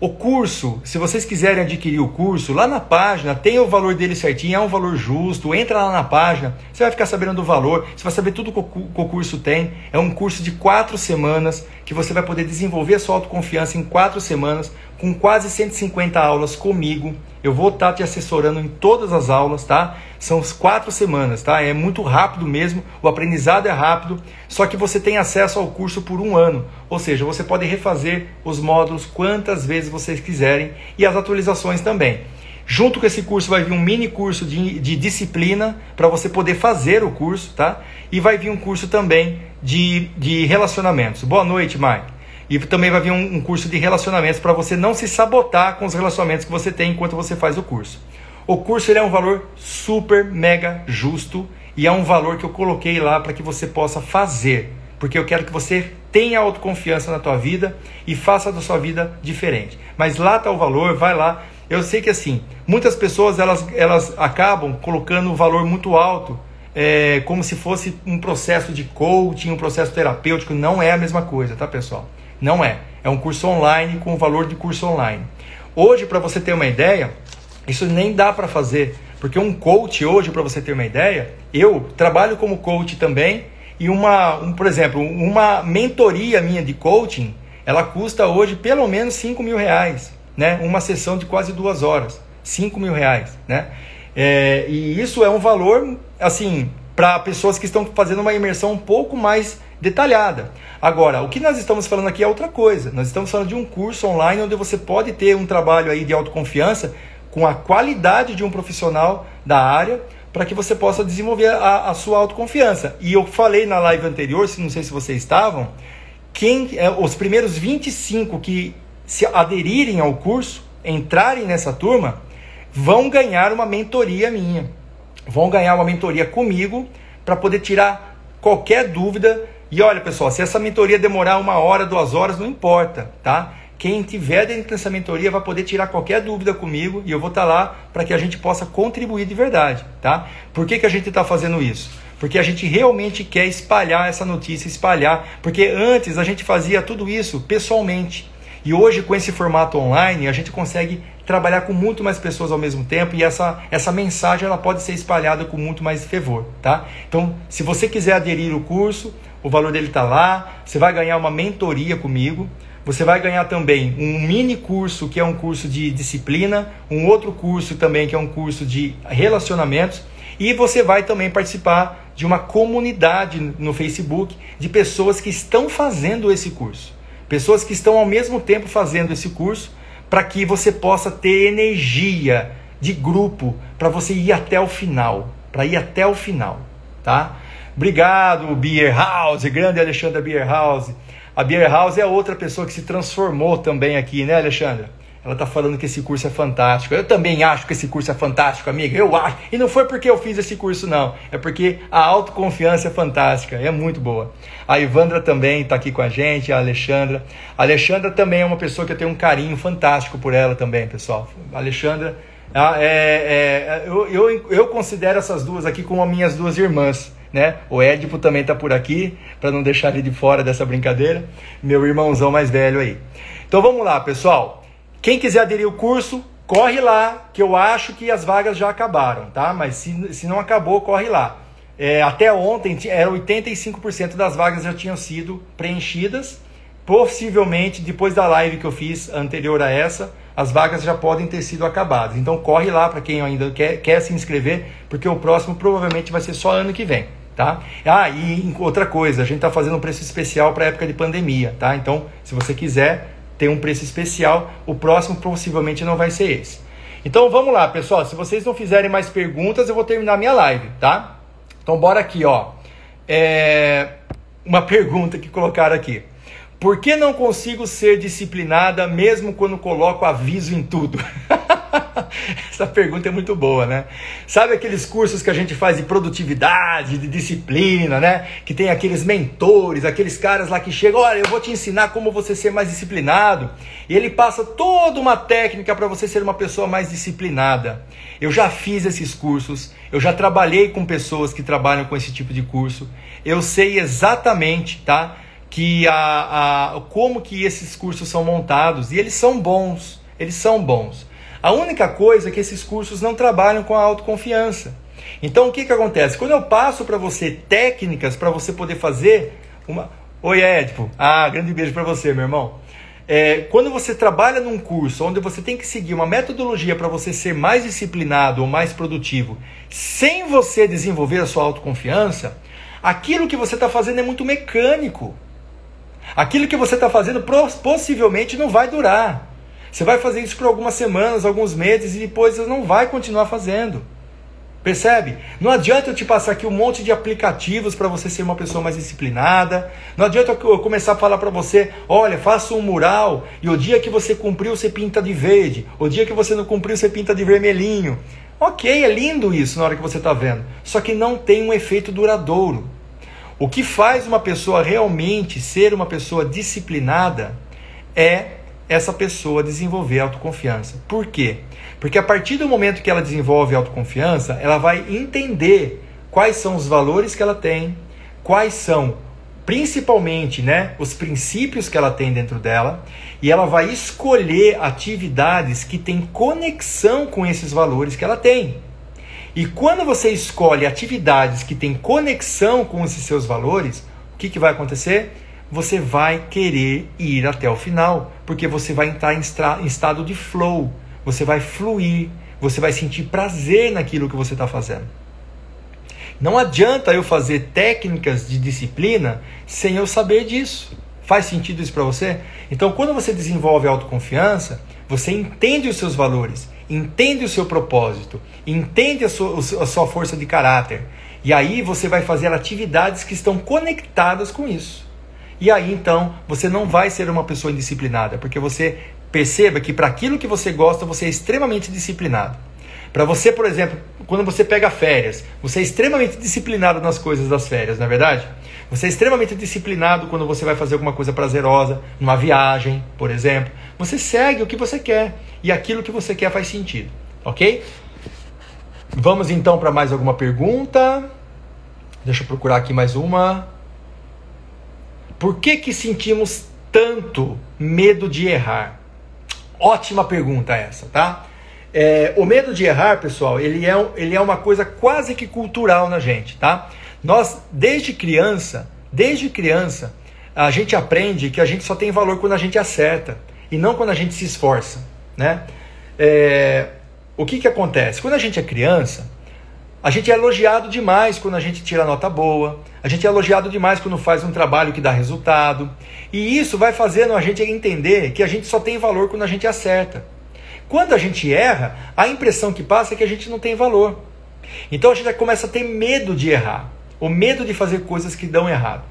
O curso, se vocês quiserem adquirir o curso, lá na página tem o valor dele certinho, é um valor justo. Entra lá na página, você vai ficar sabendo do valor, você vai saber tudo que o curso tem. É um curso de quatro semanas que você vai poder desenvolver a sua autoconfiança em quatro semanas, com quase 150 aulas comigo. Eu vou estar te assessorando em todas as aulas, tá? São quatro semanas, tá? É muito rápido mesmo, o aprendizado é rápido, só que você tem acesso ao curso por um ano. Ou seja, você pode refazer os módulos quantas vezes vocês quiserem e as atualizações também. Junto com esse curso vai vir um mini curso de, de disciplina para você poder fazer o curso, tá? E vai vir um curso também de, de relacionamentos. Boa noite, Mike. E também vai vir um, um curso de relacionamentos para você não se sabotar com os relacionamentos que você tem enquanto você faz o curso. O curso ele é um valor super mega justo e é um valor que eu coloquei lá para que você possa fazer, porque eu quero que você tenha autoconfiança na tua vida e faça da sua vida diferente. Mas lá está o valor, vai lá. Eu sei que assim, muitas pessoas elas, elas acabam colocando um valor muito alto, é, como se fosse um processo de coaching, um processo terapêutico. Não é a mesma coisa, tá pessoal? Não é. É um curso online com valor de curso online. Hoje, para você ter uma ideia, isso nem dá para fazer, porque um coach hoje, para você ter uma ideia, eu trabalho como coach também e uma, um, por exemplo, uma mentoria minha de coaching, ela custa hoje pelo menos 5 mil reais, né? Uma sessão de quase duas horas, 5 mil reais, né? É, e isso é um valor, assim, para pessoas que estão fazendo uma imersão um pouco mais detalhada. Agora, o que nós estamos falando aqui é outra coisa. Nós estamos falando de um curso online onde você pode ter um trabalho aí de autoconfiança com a qualidade de um profissional da área para que você possa desenvolver a, a, sua autoconfiança. E eu falei na live anterior, se não sei se vocês estavam, quem é, os primeiros 25 que se aderirem ao curso, entrarem nessa turma, vão ganhar uma mentoria minha. Vão ganhar uma mentoria comigo para poder tirar qualquer dúvida. E olha, pessoal, se essa mentoria demorar uma hora, duas horas, não importa, tá? Quem tiver dentro dessa mentoria vai poder tirar qualquer dúvida comigo e eu vou estar tá lá para que a gente possa contribuir de verdade, tá? Por que, que a gente está fazendo isso? Porque a gente realmente quer espalhar essa notícia, espalhar, porque antes a gente fazia tudo isso pessoalmente. E hoje, com esse formato online, a gente consegue trabalhar com muito mais pessoas ao mesmo tempo e essa, essa mensagem ela pode ser espalhada com muito mais fervor, tá? Então, se você quiser aderir ao curso, o valor dele está lá, você vai ganhar uma mentoria comigo, você vai ganhar também um mini curso que é um curso de disciplina, um outro curso também que é um curso de relacionamentos e você vai também participar de uma comunidade no Facebook de pessoas que estão fazendo esse curso. Pessoas que estão ao mesmo tempo fazendo esse curso para que você possa ter energia de grupo para você ir até o final, para ir até o final, tá? Obrigado, Beer House, grande Alexandra Beer House. A Beer House é outra pessoa que se transformou também aqui, né, Alexandra? Ela está falando que esse curso é fantástico. Eu também acho que esse curso é fantástico, amiga. Eu acho. E não foi porque eu fiz esse curso, não. É porque a autoconfiança é fantástica. É muito boa. A Ivandra também está aqui com a gente. A Alexandra. A Alexandra também é uma pessoa que eu tenho um carinho fantástico por ela também, pessoal. A Alexandra. É, é, eu, eu, eu considero essas duas aqui como as minhas duas irmãs. Né? O Édipo também está por aqui, para não deixar ele de fora dessa brincadeira. Meu irmãozão mais velho aí. Então vamos lá, pessoal. Quem quiser aderir ao curso, corre lá, que eu acho que as vagas já acabaram, tá? Mas se, se não acabou, corre lá. É, até ontem, era 85% das vagas já tinham sido preenchidas. Possivelmente, depois da live que eu fiz anterior a essa, as vagas já podem ter sido acabadas. Então, corre lá para quem ainda quer, quer se inscrever, porque o próximo provavelmente vai ser só ano que vem. Tá? Ah, e outra coisa, a gente está fazendo um preço especial para época de pandemia, tá? Então, se você quiser, tem um preço especial, o próximo possivelmente não vai ser esse. Então vamos lá, pessoal. Se vocês não fizerem mais perguntas, eu vou terminar minha live, tá? Então bora aqui, ó. É... Uma pergunta que colocaram aqui. Por que não consigo ser disciplinada mesmo quando coloco aviso em tudo? [LAUGHS] Essa pergunta é muito boa, né? Sabe aqueles cursos que a gente faz de produtividade, de disciplina, né? Que tem aqueles mentores, aqueles caras lá que chegam, olha, eu vou te ensinar como você ser mais disciplinado. E ele passa toda uma técnica para você ser uma pessoa mais disciplinada. Eu já fiz esses cursos, eu já trabalhei com pessoas que trabalham com esse tipo de curso. Eu sei exatamente, tá? Que a, a como que esses cursos são montados e eles são bons. Eles são bons. A única coisa é que esses cursos não trabalham com a autoconfiança. Então o que, que acontece? Quando eu passo para você técnicas para você poder fazer uma. Oi, Edipo. Ah, grande beijo para você, meu irmão. É, quando você trabalha num curso onde você tem que seguir uma metodologia para você ser mais disciplinado ou mais produtivo, sem você desenvolver a sua autoconfiança, aquilo que você está fazendo é muito mecânico. Aquilo que você está fazendo possivelmente não vai durar. Você vai fazer isso por algumas semanas, alguns meses e depois você não vai continuar fazendo. Percebe? Não adianta eu te passar aqui um monte de aplicativos para você ser uma pessoa mais disciplinada. Não adianta eu começar a falar para você, olha, faça um mural e o dia que você cumpriu você pinta de verde, o dia que você não cumpriu você pinta de vermelhinho. Ok, é lindo isso na hora que você está vendo. Só que não tem um efeito duradouro. O que faz uma pessoa realmente ser uma pessoa disciplinada é essa pessoa desenvolver autoconfiança. Por quê? Porque a partir do momento que ela desenvolve autoconfiança, ela vai entender quais são os valores que ela tem, quais são principalmente, né, os princípios que ela tem dentro dela, e ela vai escolher atividades que têm conexão com esses valores que ela tem. E quando você escolhe atividades que têm conexão com esses seus valores, o que, que vai acontecer? você vai querer ir até o final, porque você vai entrar em, em estado de flow, você vai fluir, você vai sentir prazer naquilo que você está fazendo. Não adianta eu fazer técnicas de disciplina sem eu saber disso. Faz sentido isso para você? Então, quando você desenvolve autoconfiança, você entende os seus valores, entende o seu propósito, entende a sua, a sua força de caráter. E aí você vai fazer atividades que estão conectadas com isso. E aí então você não vai ser uma pessoa indisciplinada, porque você perceba que para aquilo que você gosta, você é extremamente disciplinado. Para você, por exemplo, quando você pega férias, você é extremamente disciplinado nas coisas das férias, não é verdade? Você é extremamente disciplinado quando você vai fazer alguma coisa prazerosa, numa viagem, por exemplo. Você segue o que você quer e aquilo que você quer faz sentido, ok? Vamos então para mais alguma pergunta. Deixa eu procurar aqui mais uma. Por que, que sentimos tanto medo de errar? Ótima pergunta essa, tá? É, o medo de errar, pessoal, ele é, ele é uma coisa quase que cultural na gente, tá? Nós, desde criança, desde criança, a gente aprende que a gente só tem valor quando a gente acerta e não quando a gente se esforça, né? É, o que que acontece? Quando a gente é criança, a gente é elogiado demais quando a gente tira nota boa, a gente é elogiado demais quando faz um trabalho que dá resultado. E isso vai fazendo a gente entender que a gente só tem valor quando a gente acerta. Quando a gente erra, a impressão que passa é que a gente não tem valor. Então a gente começa a ter medo de errar, o medo de fazer coisas que dão errado.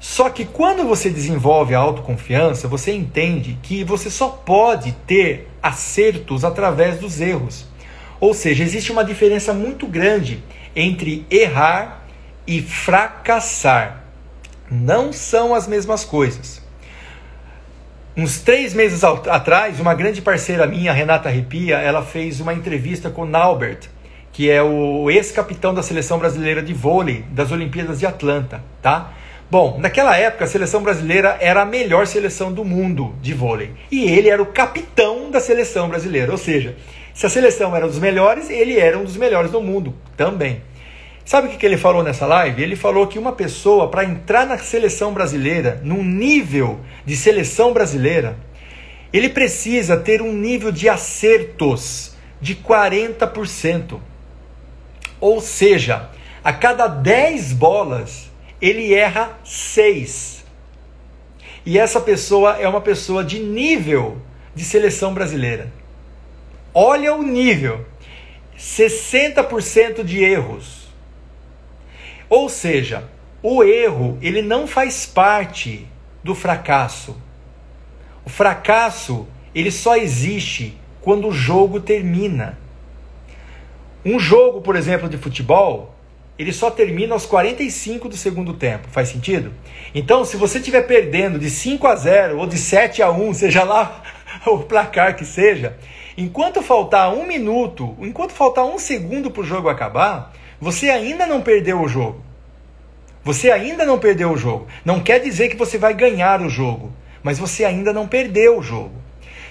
Só que quando você desenvolve a autoconfiança, você entende que você só pode ter acertos através dos erros. Ou seja, existe uma diferença muito grande entre errar e fracassar. Não são as mesmas coisas. Uns três meses atrás, uma grande parceira minha, Renata Ripia, ela fez uma entrevista com Naubert, que é o ex-capitão da seleção brasileira de vôlei das Olimpíadas de Atlanta, tá? Bom, naquela época a seleção brasileira era a melhor seleção do mundo de vôlei. E ele era o capitão da seleção brasileira. Ou seja, se a seleção era dos melhores, ele era um dos melhores do mundo também. Sabe o que ele falou nessa live? Ele falou que uma pessoa, para entrar na seleção brasileira, num nível de seleção brasileira, ele precisa ter um nível de acertos de 40%. Ou seja, a cada 10 bolas, ele erra seis. E essa pessoa é uma pessoa de nível de seleção brasileira. Olha o nível: 60% de erros. Ou seja, o erro ele não faz parte do fracasso. O fracasso ele só existe quando o jogo termina. Um jogo, por exemplo, de futebol, ele só termina aos 45 do segundo tempo. Faz sentido? Então, se você estiver perdendo de 5 a 0 ou de 7 a 1, seja lá [LAUGHS] o placar que seja, enquanto faltar um minuto, enquanto faltar um segundo para o jogo acabar, você ainda não perdeu o jogo. Você ainda não perdeu o jogo. Não quer dizer que você vai ganhar o jogo, mas você ainda não perdeu o jogo.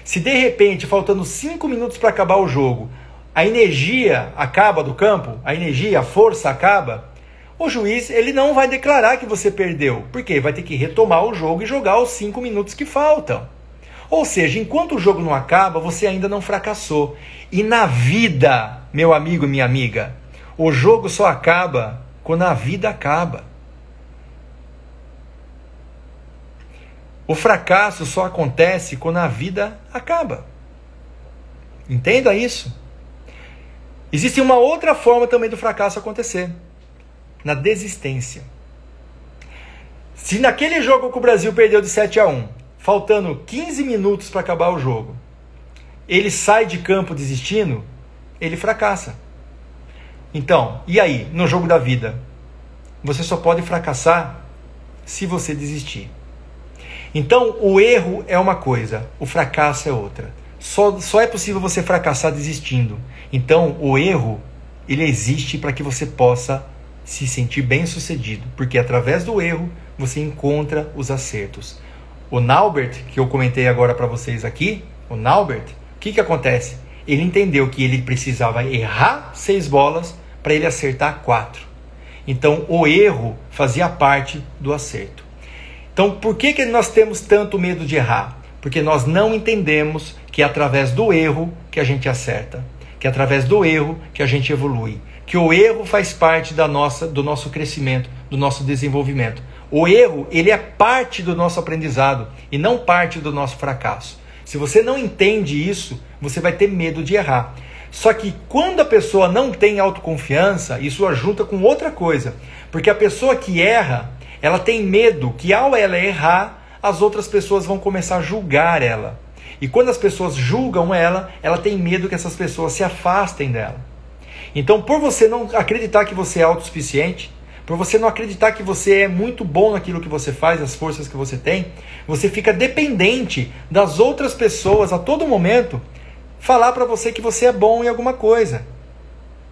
Se de repente, faltando 5 minutos para acabar o jogo, a energia acaba do campo, a energia, a força acaba, o juiz ele não vai declarar que você perdeu, porque vai ter que retomar o jogo e jogar os cinco minutos que faltam. Ou seja, enquanto o jogo não acaba, você ainda não fracassou. E na vida, meu amigo e minha amiga, o jogo só acaba quando a vida acaba. O fracasso só acontece quando a vida acaba. Entenda isso. Existe uma outra forma também do fracasso acontecer: na desistência. Se naquele jogo que o Brasil perdeu de 7 a 1, faltando 15 minutos para acabar o jogo, ele sai de campo desistindo, ele fracassa. Então, e aí, no jogo da vida? Você só pode fracassar se você desistir. Então, o erro é uma coisa, o fracasso é outra. Só, só é possível você fracassar desistindo. Então, o erro, ele existe para que você possa se sentir bem sucedido, porque através do erro você encontra os acertos. O Naubert, que eu comentei agora para vocês aqui, o Naubert, o que, que acontece? Ele entendeu que ele precisava errar seis bolas para ele acertar quatro. Então, o erro fazia parte do acerto. Então, por que, que nós temos tanto medo de errar? Porque nós não entendemos que é através do erro que a gente acerta, que é através do erro que a gente evolui, que o erro faz parte da nossa, do nosso crescimento, do nosso desenvolvimento. O erro, ele é parte do nosso aprendizado e não parte do nosso fracasso. Se você não entende isso, você vai ter medo de errar. Só que quando a pessoa não tem autoconfiança, isso ajunta com outra coisa. Porque a pessoa que erra, ela tem medo que ao ela errar, as outras pessoas vão começar a julgar ela. E quando as pessoas julgam ela, ela tem medo que essas pessoas se afastem dela. Então, por você não acreditar que você é autossuficiente, por você não acreditar que você é muito bom naquilo que você faz, as forças que você tem, você fica dependente das outras pessoas a todo momento falar para você que você é bom em alguma coisa.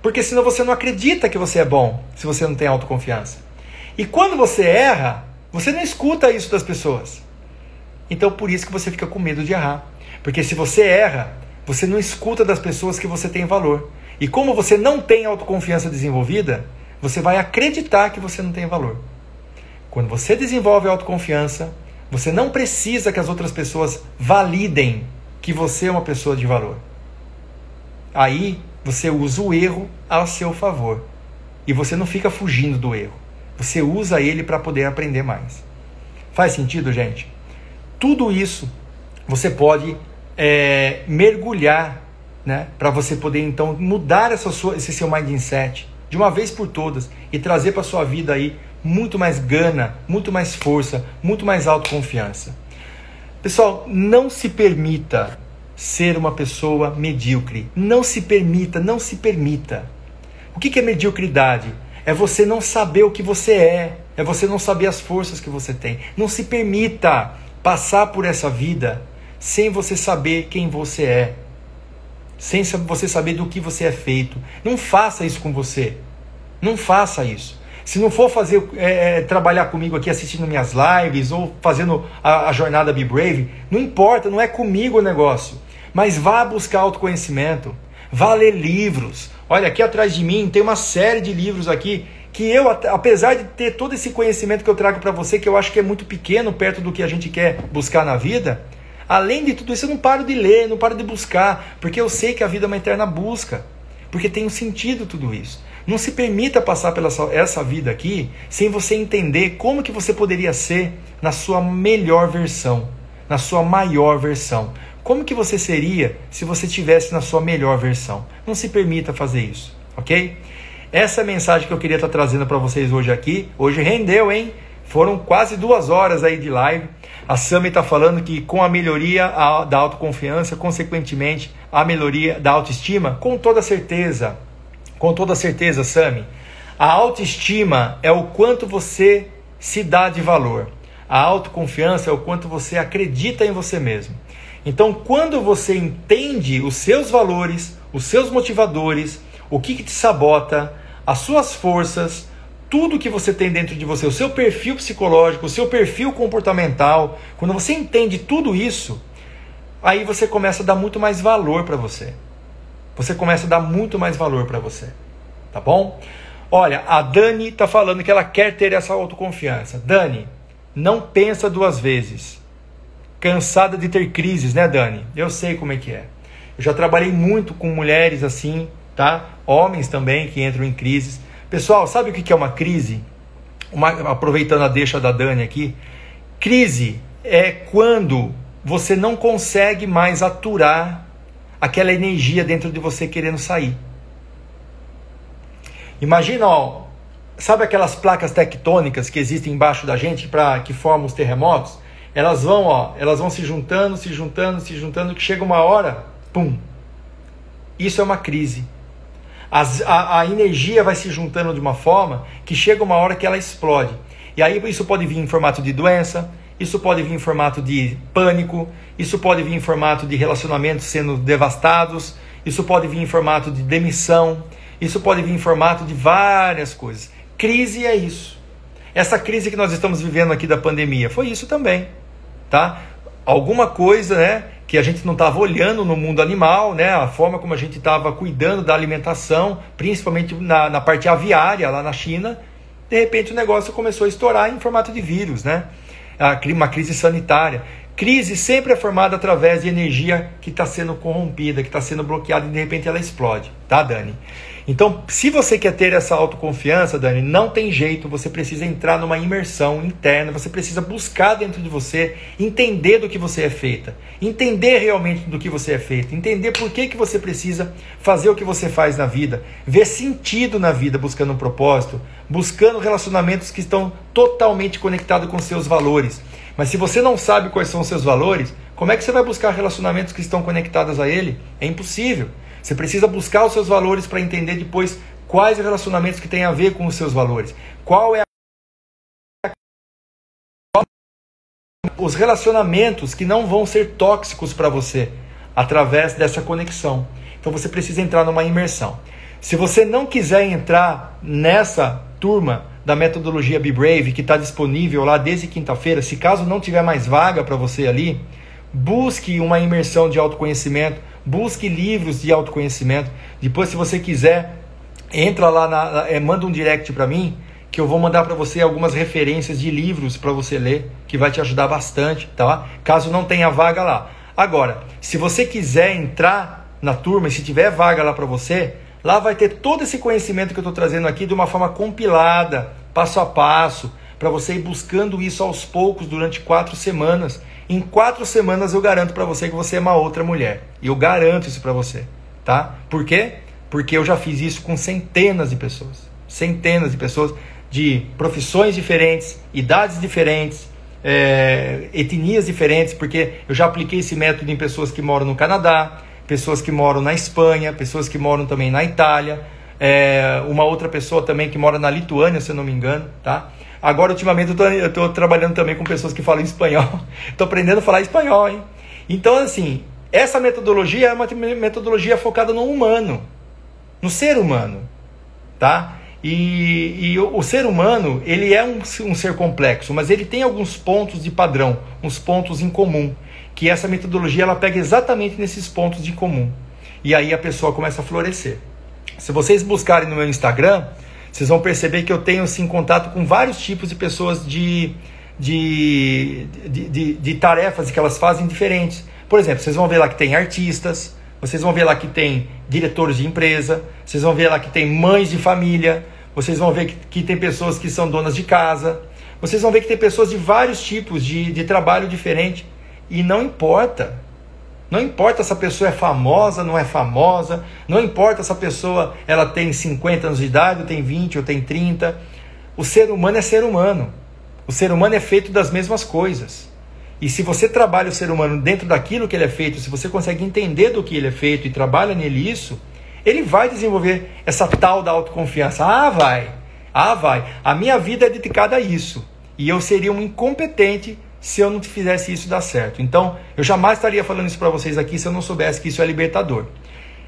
Porque senão você não acredita que você é bom, se você não tem autoconfiança. E quando você erra, você não escuta isso das pessoas. Então por isso que você fica com medo de errar. Porque se você erra, você não escuta das pessoas que você tem valor. E como você não tem autoconfiança desenvolvida, você vai acreditar que você não tem valor. Quando você desenvolve autoconfiança, você não precisa que as outras pessoas validem que você é uma pessoa de valor. Aí você usa o erro a seu favor. E você não fica fugindo do erro. Você usa ele para poder aprender mais. Faz sentido, gente? Tudo isso você pode é, mergulhar, né? Para você poder então mudar essa sua, esse seu mindset de uma vez por todas e trazer para sua vida aí muito mais gana, muito mais força, muito mais autoconfiança. Pessoal, não se permita ser uma pessoa medíocre. Não se permita, não se permita. O que é mediocridade? É você não saber o que você é, é você não saber as forças que você tem. Não se permita passar por essa vida sem você saber quem você é, sem você saber do que você é feito. Não faça isso com você. Não faça isso. Se não for fazer é, é, trabalhar comigo aqui assistindo minhas lives ou fazendo a, a jornada Be Brave, não importa, não é comigo o negócio. Mas vá buscar autoconhecimento, vá ler livros. Olha, aqui atrás de mim tem uma série de livros aqui que eu, apesar de ter todo esse conhecimento que eu trago para você, que eu acho que é muito pequeno perto do que a gente quer buscar na vida, além de tudo isso eu não paro de ler, não paro de buscar, porque eu sei que a vida é uma eterna busca, porque tem um sentido tudo isso. Não se permita passar pela essa vida aqui sem você entender como que você poderia ser na sua melhor versão, na sua maior versão. Como que você seria se você tivesse na sua melhor versão? Não se permita fazer isso, ok? Essa é a mensagem que eu queria estar trazendo para vocês hoje aqui. Hoje rendeu, hein? Foram quase duas horas aí de live. A Sami está falando que com a melhoria da autoconfiança, consequentemente, a melhoria da autoestima, com toda certeza, com toda certeza, Sami, a autoestima é o quanto você se dá de valor. A autoconfiança é o quanto você acredita em você mesmo. Então, quando você entende os seus valores, os seus motivadores, o que, que te sabota, as suas forças, tudo que você tem dentro de você, o seu perfil psicológico, o seu perfil comportamental, quando você entende tudo isso, aí você começa a dar muito mais valor para você. Você começa a dar muito mais valor para você. Tá bom? Olha, a Dani está falando que ela quer ter essa autoconfiança. Dani, não pensa duas vezes cansada de ter crises, né, Dani? Eu sei como é que é. Eu já trabalhei muito com mulheres assim, tá? Homens também que entram em crises. Pessoal, sabe o que é uma crise? Uma, aproveitando a deixa da Dani aqui, crise é quando você não consegue mais aturar aquela energia dentro de você querendo sair. Imagina, ó, sabe aquelas placas tectônicas que existem embaixo da gente para que formam os terremotos? elas vão, ó, elas vão se juntando, se juntando, se juntando, que chega uma hora, pum. Isso é uma crise. As, a, a energia vai se juntando de uma forma que chega uma hora que ela explode. E aí isso pode vir em formato de doença, isso pode vir em formato de pânico, isso pode vir em formato de relacionamentos sendo devastados, isso pode vir em formato de demissão, isso pode vir em formato de várias coisas. Crise é isso. Essa crise que nós estamos vivendo aqui da pandemia foi isso também tá? Alguma coisa, né, que a gente não estava olhando no mundo animal, né, a forma como a gente estava cuidando da alimentação, principalmente na, na parte aviária lá na China, de repente o negócio começou a estourar em formato de vírus, né? Uma crise sanitária. Crise sempre é formada através de energia que está sendo corrompida, que está sendo bloqueada e de repente ela explode, tá, Dani? Então, se você quer ter essa autoconfiança, Dani, não tem jeito, você precisa entrar numa imersão interna, você precisa buscar dentro de você, entender do que você é feita, entender realmente do que você é feito, entender por que, que você precisa fazer o que você faz na vida, ver sentido na vida buscando um propósito, buscando relacionamentos que estão totalmente conectados com seus valores. Mas se você não sabe quais são os seus valores, como é que você vai buscar relacionamentos que estão conectados a ele? É impossível. Você precisa buscar os seus valores para entender depois quais relacionamentos que têm a ver com os seus valores. Qual é a... os relacionamentos que não vão ser tóxicos para você através dessa conexão. Então você precisa entrar numa imersão. Se você não quiser entrar nessa turma da metodologia Be Brave que está disponível lá desde quinta-feira, se caso não tiver mais vaga para você ali, busque uma imersão de autoconhecimento busque livros de autoconhecimento. Depois, se você quiser, entra lá, na, é, manda um direct para mim, que eu vou mandar para você algumas referências de livros para você ler, que vai te ajudar bastante, tá? Caso não tenha vaga lá. Agora, se você quiser entrar na turma, se tiver vaga lá para você, lá vai ter todo esse conhecimento que eu estou trazendo aqui de uma forma compilada, passo a passo, para você ir buscando isso aos poucos durante quatro semanas em quatro semanas eu garanto para você que você é uma outra mulher. E eu garanto isso para você, tá? Por quê? porque eu já fiz isso com centenas de pessoas. Centenas de pessoas de profissões diferentes, idades diferentes, é, etnias diferentes, porque eu já apliquei esse método em pessoas que moram no Canadá, pessoas que moram na Espanha, pessoas que moram também na Itália, é, uma outra pessoa também que mora na Lituânia, se eu não me engano, tá? Agora, ultimamente, eu estou trabalhando também com pessoas que falam espanhol. [LAUGHS] Estou aprendendo a falar espanhol, hein? Então, assim, essa metodologia é uma metodologia focada no humano, no ser humano, tá? E, e o, o, ser humano, ele é um, um ser complexo, mas ele tem alguns pontos de padrão, uns pontos em comum, que essa metodologia ela pega exatamente nesses pontos de comum. E aí a pessoa começa a florescer. Se vocês buscarem no meu Instagram, vocês vão perceber que eu tenho assim, contato com vários tipos de pessoas de, de, de, de, de tarefas que elas fazem diferentes. Por exemplo, vocês vão ver lá que tem artistas, vocês vão ver lá que tem diretores de empresa, vocês vão ver lá que tem mães de família, vocês vão ver que, que tem pessoas que são donas de casa, vocês vão ver que tem pessoas de vários tipos de, de trabalho diferente. E não importa. Não importa se a pessoa é famosa, não é famosa, não importa se a pessoa ela tem 50 anos de idade, ou tem 20, ou tem 30. O ser humano é ser humano. O ser humano é feito das mesmas coisas. E se você trabalha o ser humano dentro daquilo que ele é feito, se você consegue entender do que ele é feito e trabalha nele isso, ele vai desenvolver essa tal da autoconfiança. Ah, vai. Ah, vai. A minha vida é dedicada a isso. E eu seria um incompetente se eu não fizesse isso dar certo. Então, eu jamais estaria falando isso para vocês aqui se eu não soubesse que isso é libertador.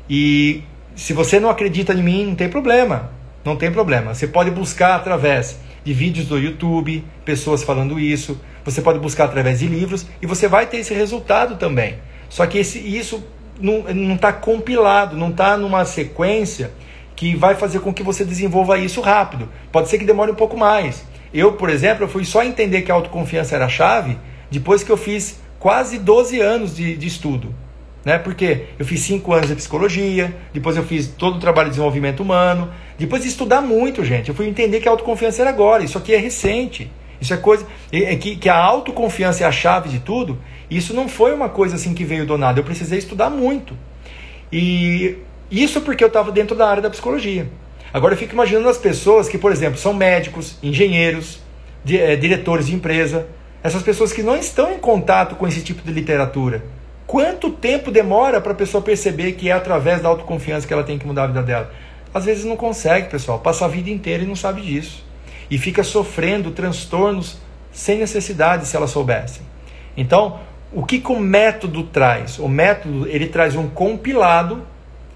E se você não acredita em mim, não tem problema. Não tem problema. Você pode buscar através de vídeos do YouTube, pessoas falando isso. Você pode buscar através de livros e você vai ter esse resultado também. Só que esse, isso não está compilado, não está numa sequência que vai fazer com que você desenvolva isso rápido. Pode ser que demore um pouco mais. Eu, por exemplo, eu fui só entender que a autoconfiança era a chave depois que eu fiz quase 12 anos de, de estudo. Né? Porque eu fiz 5 anos de psicologia, depois eu fiz todo o trabalho de desenvolvimento humano, depois de estudar muito, gente, eu fui entender que a autoconfiança era agora. Isso aqui é recente. Isso é coisa. É que, que a autoconfiança é a chave de tudo. Isso não foi uma coisa assim que veio do nada. Eu precisei estudar muito. E isso porque eu estava dentro da área da psicologia. Agora eu fico imaginando as pessoas que, por exemplo, são médicos, engenheiros, é, diretores de empresa, essas pessoas que não estão em contato com esse tipo de literatura. Quanto tempo demora para a pessoa perceber que é através da autoconfiança que ela tem que mudar a vida dela? Às vezes não consegue, pessoal. Passa a vida inteira e não sabe disso. E fica sofrendo transtornos sem necessidade se ela soubesse. Então, o que, que o método traz? O método ele traz um compilado,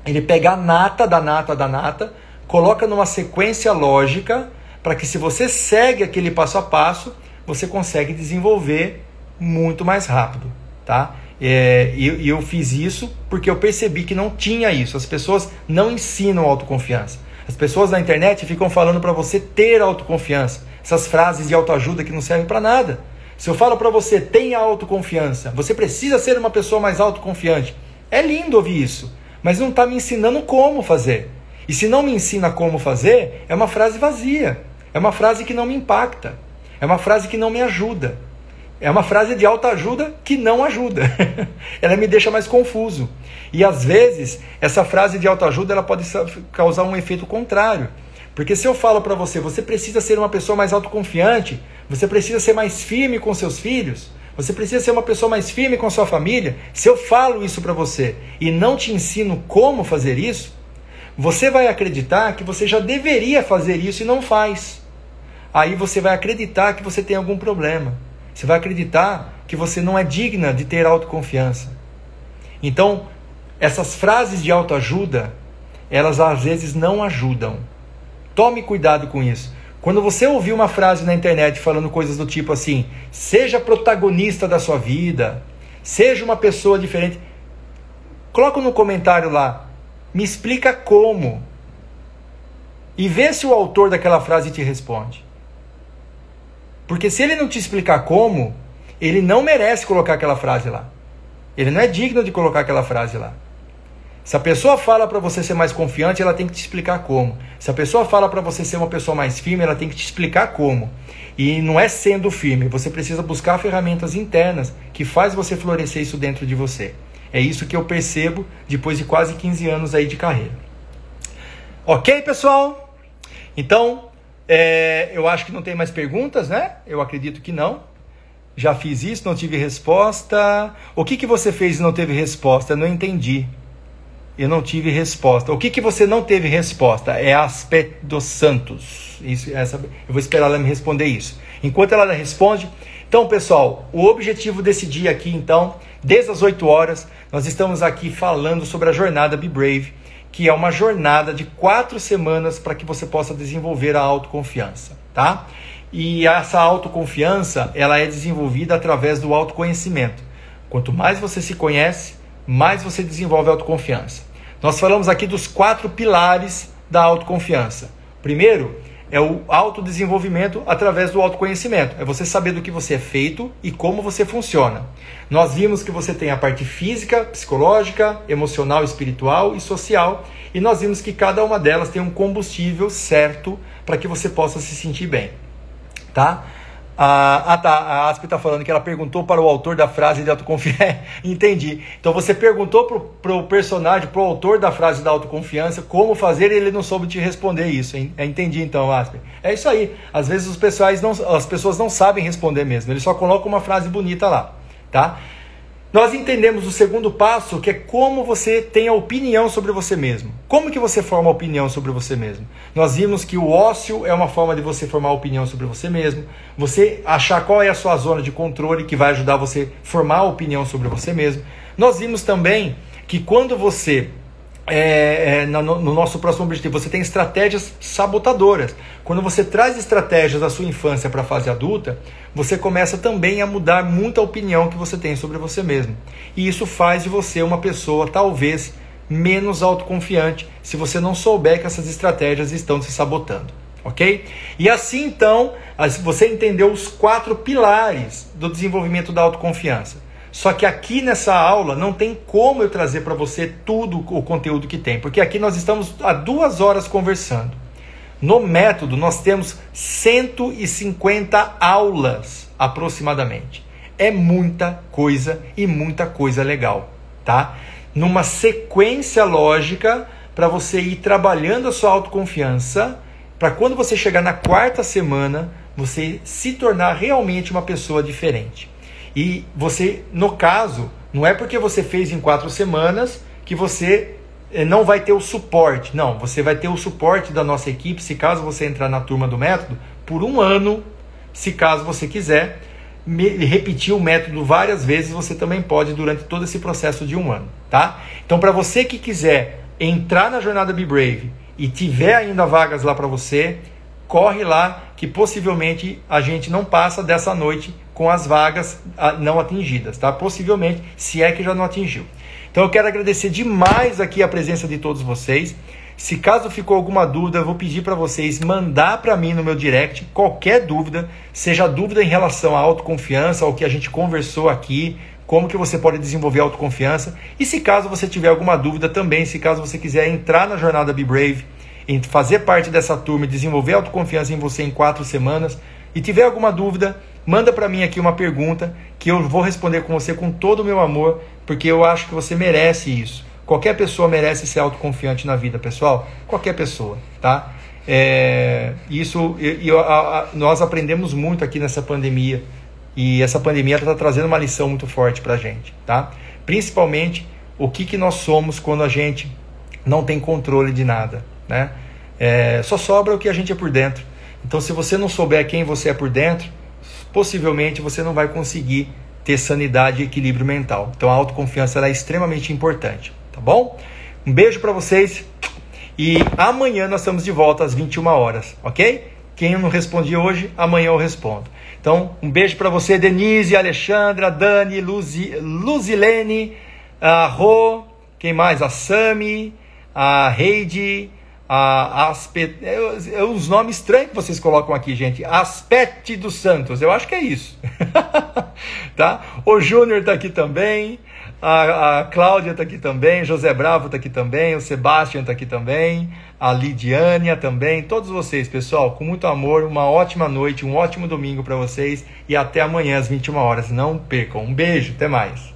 ele pega a nata da nata da nata, coloca numa sequência lógica para que se você segue aquele passo a passo, você consegue desenvolver muito mais rápido, tá? É, e eu, eu fiz isso porque eu percebi que não tinha isso. As pessoas não ensinam autoconfiança. As pessoas na internet ficam falando para você ter autoconfiança. Essas frases de autoajuda que não servem para nada. Se eu falo para você, tenha autoconfiança, você precisa ser uma pessoa mais autoconfiante. É lindo ouvir isso, mas não está me ensinando como fazer. E se não me ensina como fazer, é uma frase vazia. É uma frase que não me impacta. É uma frase que não me ajuda. É uma frase de autoajuda que não ajuda. [LAUGHS] ela me deixa mais confuso. E às vezes, essa frase de autoajuda ela pode causar um efeito contrário. Porque se eu falo para você, você precisa ser uma pessoa mais autoconfiante, você precisa ser mais firme com seus filhos, você precisa ser uma pessoa mais firme com sua família. Se eu falo isso para você e não te ensino como fazer isso, você vai acreditar que você já deveria fazer isso e não faz. Aí você vai acreditar que você tem algum problema. Você vai acreditar que você não é digna de ter autoconfiança. Então, essas frases de autoajuda, elas às vezes não ajudam. Tome cuidado com isso. Quando você ouvir uma frase na internet falando coisas do tipo assim: seja protagonista da sua vida, seja uma pessoa diferente, coloca no comentário lá, me explica como. E vê se o autor daquela frase te responde. Porque se ele não te explicar como, ele não merece colocar aquela frase lá. Ele não é digno de colocar aquela frase lá. Se a pessoa fala para você ser mais confiante, ela tem que te explicar como. Se a pessoa fala para você ser uma pessoa mais firme, ela tem que te explicar como. E não é sendo firme, você precisa buscar ferramentas internas que faz você florescer isso dentro de você. É isso que eu percebo depois de quase 15 anos aí de carreira. Ok, pessoal? Então, é, eu acho que não tem mais perguntas, né? Eu acredito que não. Já fiz isso, não tive resposta. O que, que você fez e não teve resposta? Eu não entendi. Eu não tive resposta. O que, que você não teve resposta? É aspecto dos santos. Isso, essa, eu vou esperar ela me responder isso. Enquanto ela responde, então, pessoal, o objetivo desse dia aqui, então, desde as 8 horas, nós estamos aqui falando sobre a jornada Be Brave, que é uma jornada de quatro semanas para que você possa desenvolver a autoconfiança, tá? E essa autoconfiança, ela é desenvolvida através do autoconhecimento. Quanto mais você se conhece, mais você desenvolve autoconfiança. Nós falamos aqui dos quatro pilares da autoconfiança. Primeiro é o autodesenvolvimento através do autoconhecimento. É você saber do que você é feito e como você funciona. Nós vimos que você tem a parte física, psicológica, emocional, espiritual e social. E nós vimos que cada uma delas tem um combustível certo para que você possa se sentir bem. Tá? Ah, tá. A Asp está falando que ela perguntou para o autor da frase de autoconfiança. [LAUGHS] Entendi. Então você perguntou para o personagem, para o autor da frase da autoconfiança, como fazer e ele não soube te responder isso. Hein? É, entendi então, Asp. É isso aí. Às vezes os pessoais não, as pessoas não sabem responder mesmo. Eles só colocam uma frase bonita lá. Tá? Nós entendemos o segundo passo, que é como você tem a opinião sobre você mesmo. Como que você forma a opinião sobre você mesmo? Nós vimos que o ócio é uma forma de você formar a opinião sobre você mesmo. Você achar qual é a sua zona de controle que vai ajudar você a formar a opinião sobre você mesmo. Nós vimos também que quando você é, é, no, no, nosso próximo objetivo. Você tem estratégias sabotadoras. Quando você traz estratégias da sua infância para a fase adulta, você começa também a mudar muita opinião que você tem sobre você mesmo. E isso faz de você uma pessoa talvez menos autoconfiante se você não souber que essas estratégias estão se sabotando. Ok? E assim então, você entendeu os quatro pilares do desenvolvimento da autoconfiança. Só que aqui nessa aula não tem como eu trazer para você tudo o conteúdo que tem, porque aqui nós estamos há duas horas conversando. No método nós temos 150 aulas aproximadamente. É muita coisa e muita coisa legal, tá? Numa sequência lógica para você ir trabalhando a sua autoconfiança, para quando você chegar na quarta semana, você se tornar realmente uma pessoa diferente. E você, no caso, não é porque você fez em quatro semanas que você eh, não vai ter o suporte. Não, você vai ter o suporte da nossa equipe se caso você entrar na turma do método por um ano, se caso você quiser repetir o método várias vezes, você também pode durante todo esse processo de um ano, tá? Então, para você que quiser entrar na jornada Be Brave e tiver ainda vagas lá para você, corre lá que possivelmente a gente não passa dessa noite com as vagas ah, não atingidas, tá? Possivelmente, se é que já não atingiu. Então eu quero agradecer demais aqui a presença de todos vocês. Se caso ficou alguma dúvida, eu vou pedir para vocês mandar para mim no meu direct qualquer dúvida, seja dúvida em relação à autoconfiança, ao que a gente conversou aqui, como que você pode desenvolver autoconfiança. E se caso você tiver alguma dúvida também, se caso você quiser entrar na jornada Be Brave, em fazer parte dessa turma e desenvolver autoconfiança em você em quatro semanas, e tiver alguma dúvida, manda para mim aqui uma pergunta que eu vou responder com você com todo o meu amor, porque eu acho que você merece isso. Qualquer pessoa merece ser autoconfiante na vida, pessoal. Qualquer pessoa, tá? É, isso e, nós aprendemos muito aqui nessa pandemia e essa pandemia está trazendo uma lição muito forte para a gente, tá? Principalmente o que, que nós somos quando a gente não tem controle de nada, né? É, só sobra o que a gente é por dentro. Então, se você não souber quem você é por dentro, possivelmente você não vai conseguir ter sanidade e equilíbrio mental. Então, a autoconfiança é extremamente importante, tá bom? Um beijo para vocês e amanhã nós estamos de volta às 21 horas, ok? Quem não respondi hoje, amanhã eu respondo. Então, um beijo para você, Denise, Alexandra, Dani, Luzi, Luzilene, a Rô, quem mais? A Sami, a Heidi, a Aspe... É, é nomes estranhos que vocês colocam aqui, gente. Aspete dos Santos, eu acho que é isso. [LAUGHS] tá? O Júnior está aqui também, a, a Cláudia está aqui também, José Bravo está aqui também, o Sebastião está aqui também, a Lidiânia também, todos vocês, pessoal, com muito amor, uma ótima noite, um ótimo domingo para vocês e até amanhã às 21 horas. Não percam. Um beijo, até mais.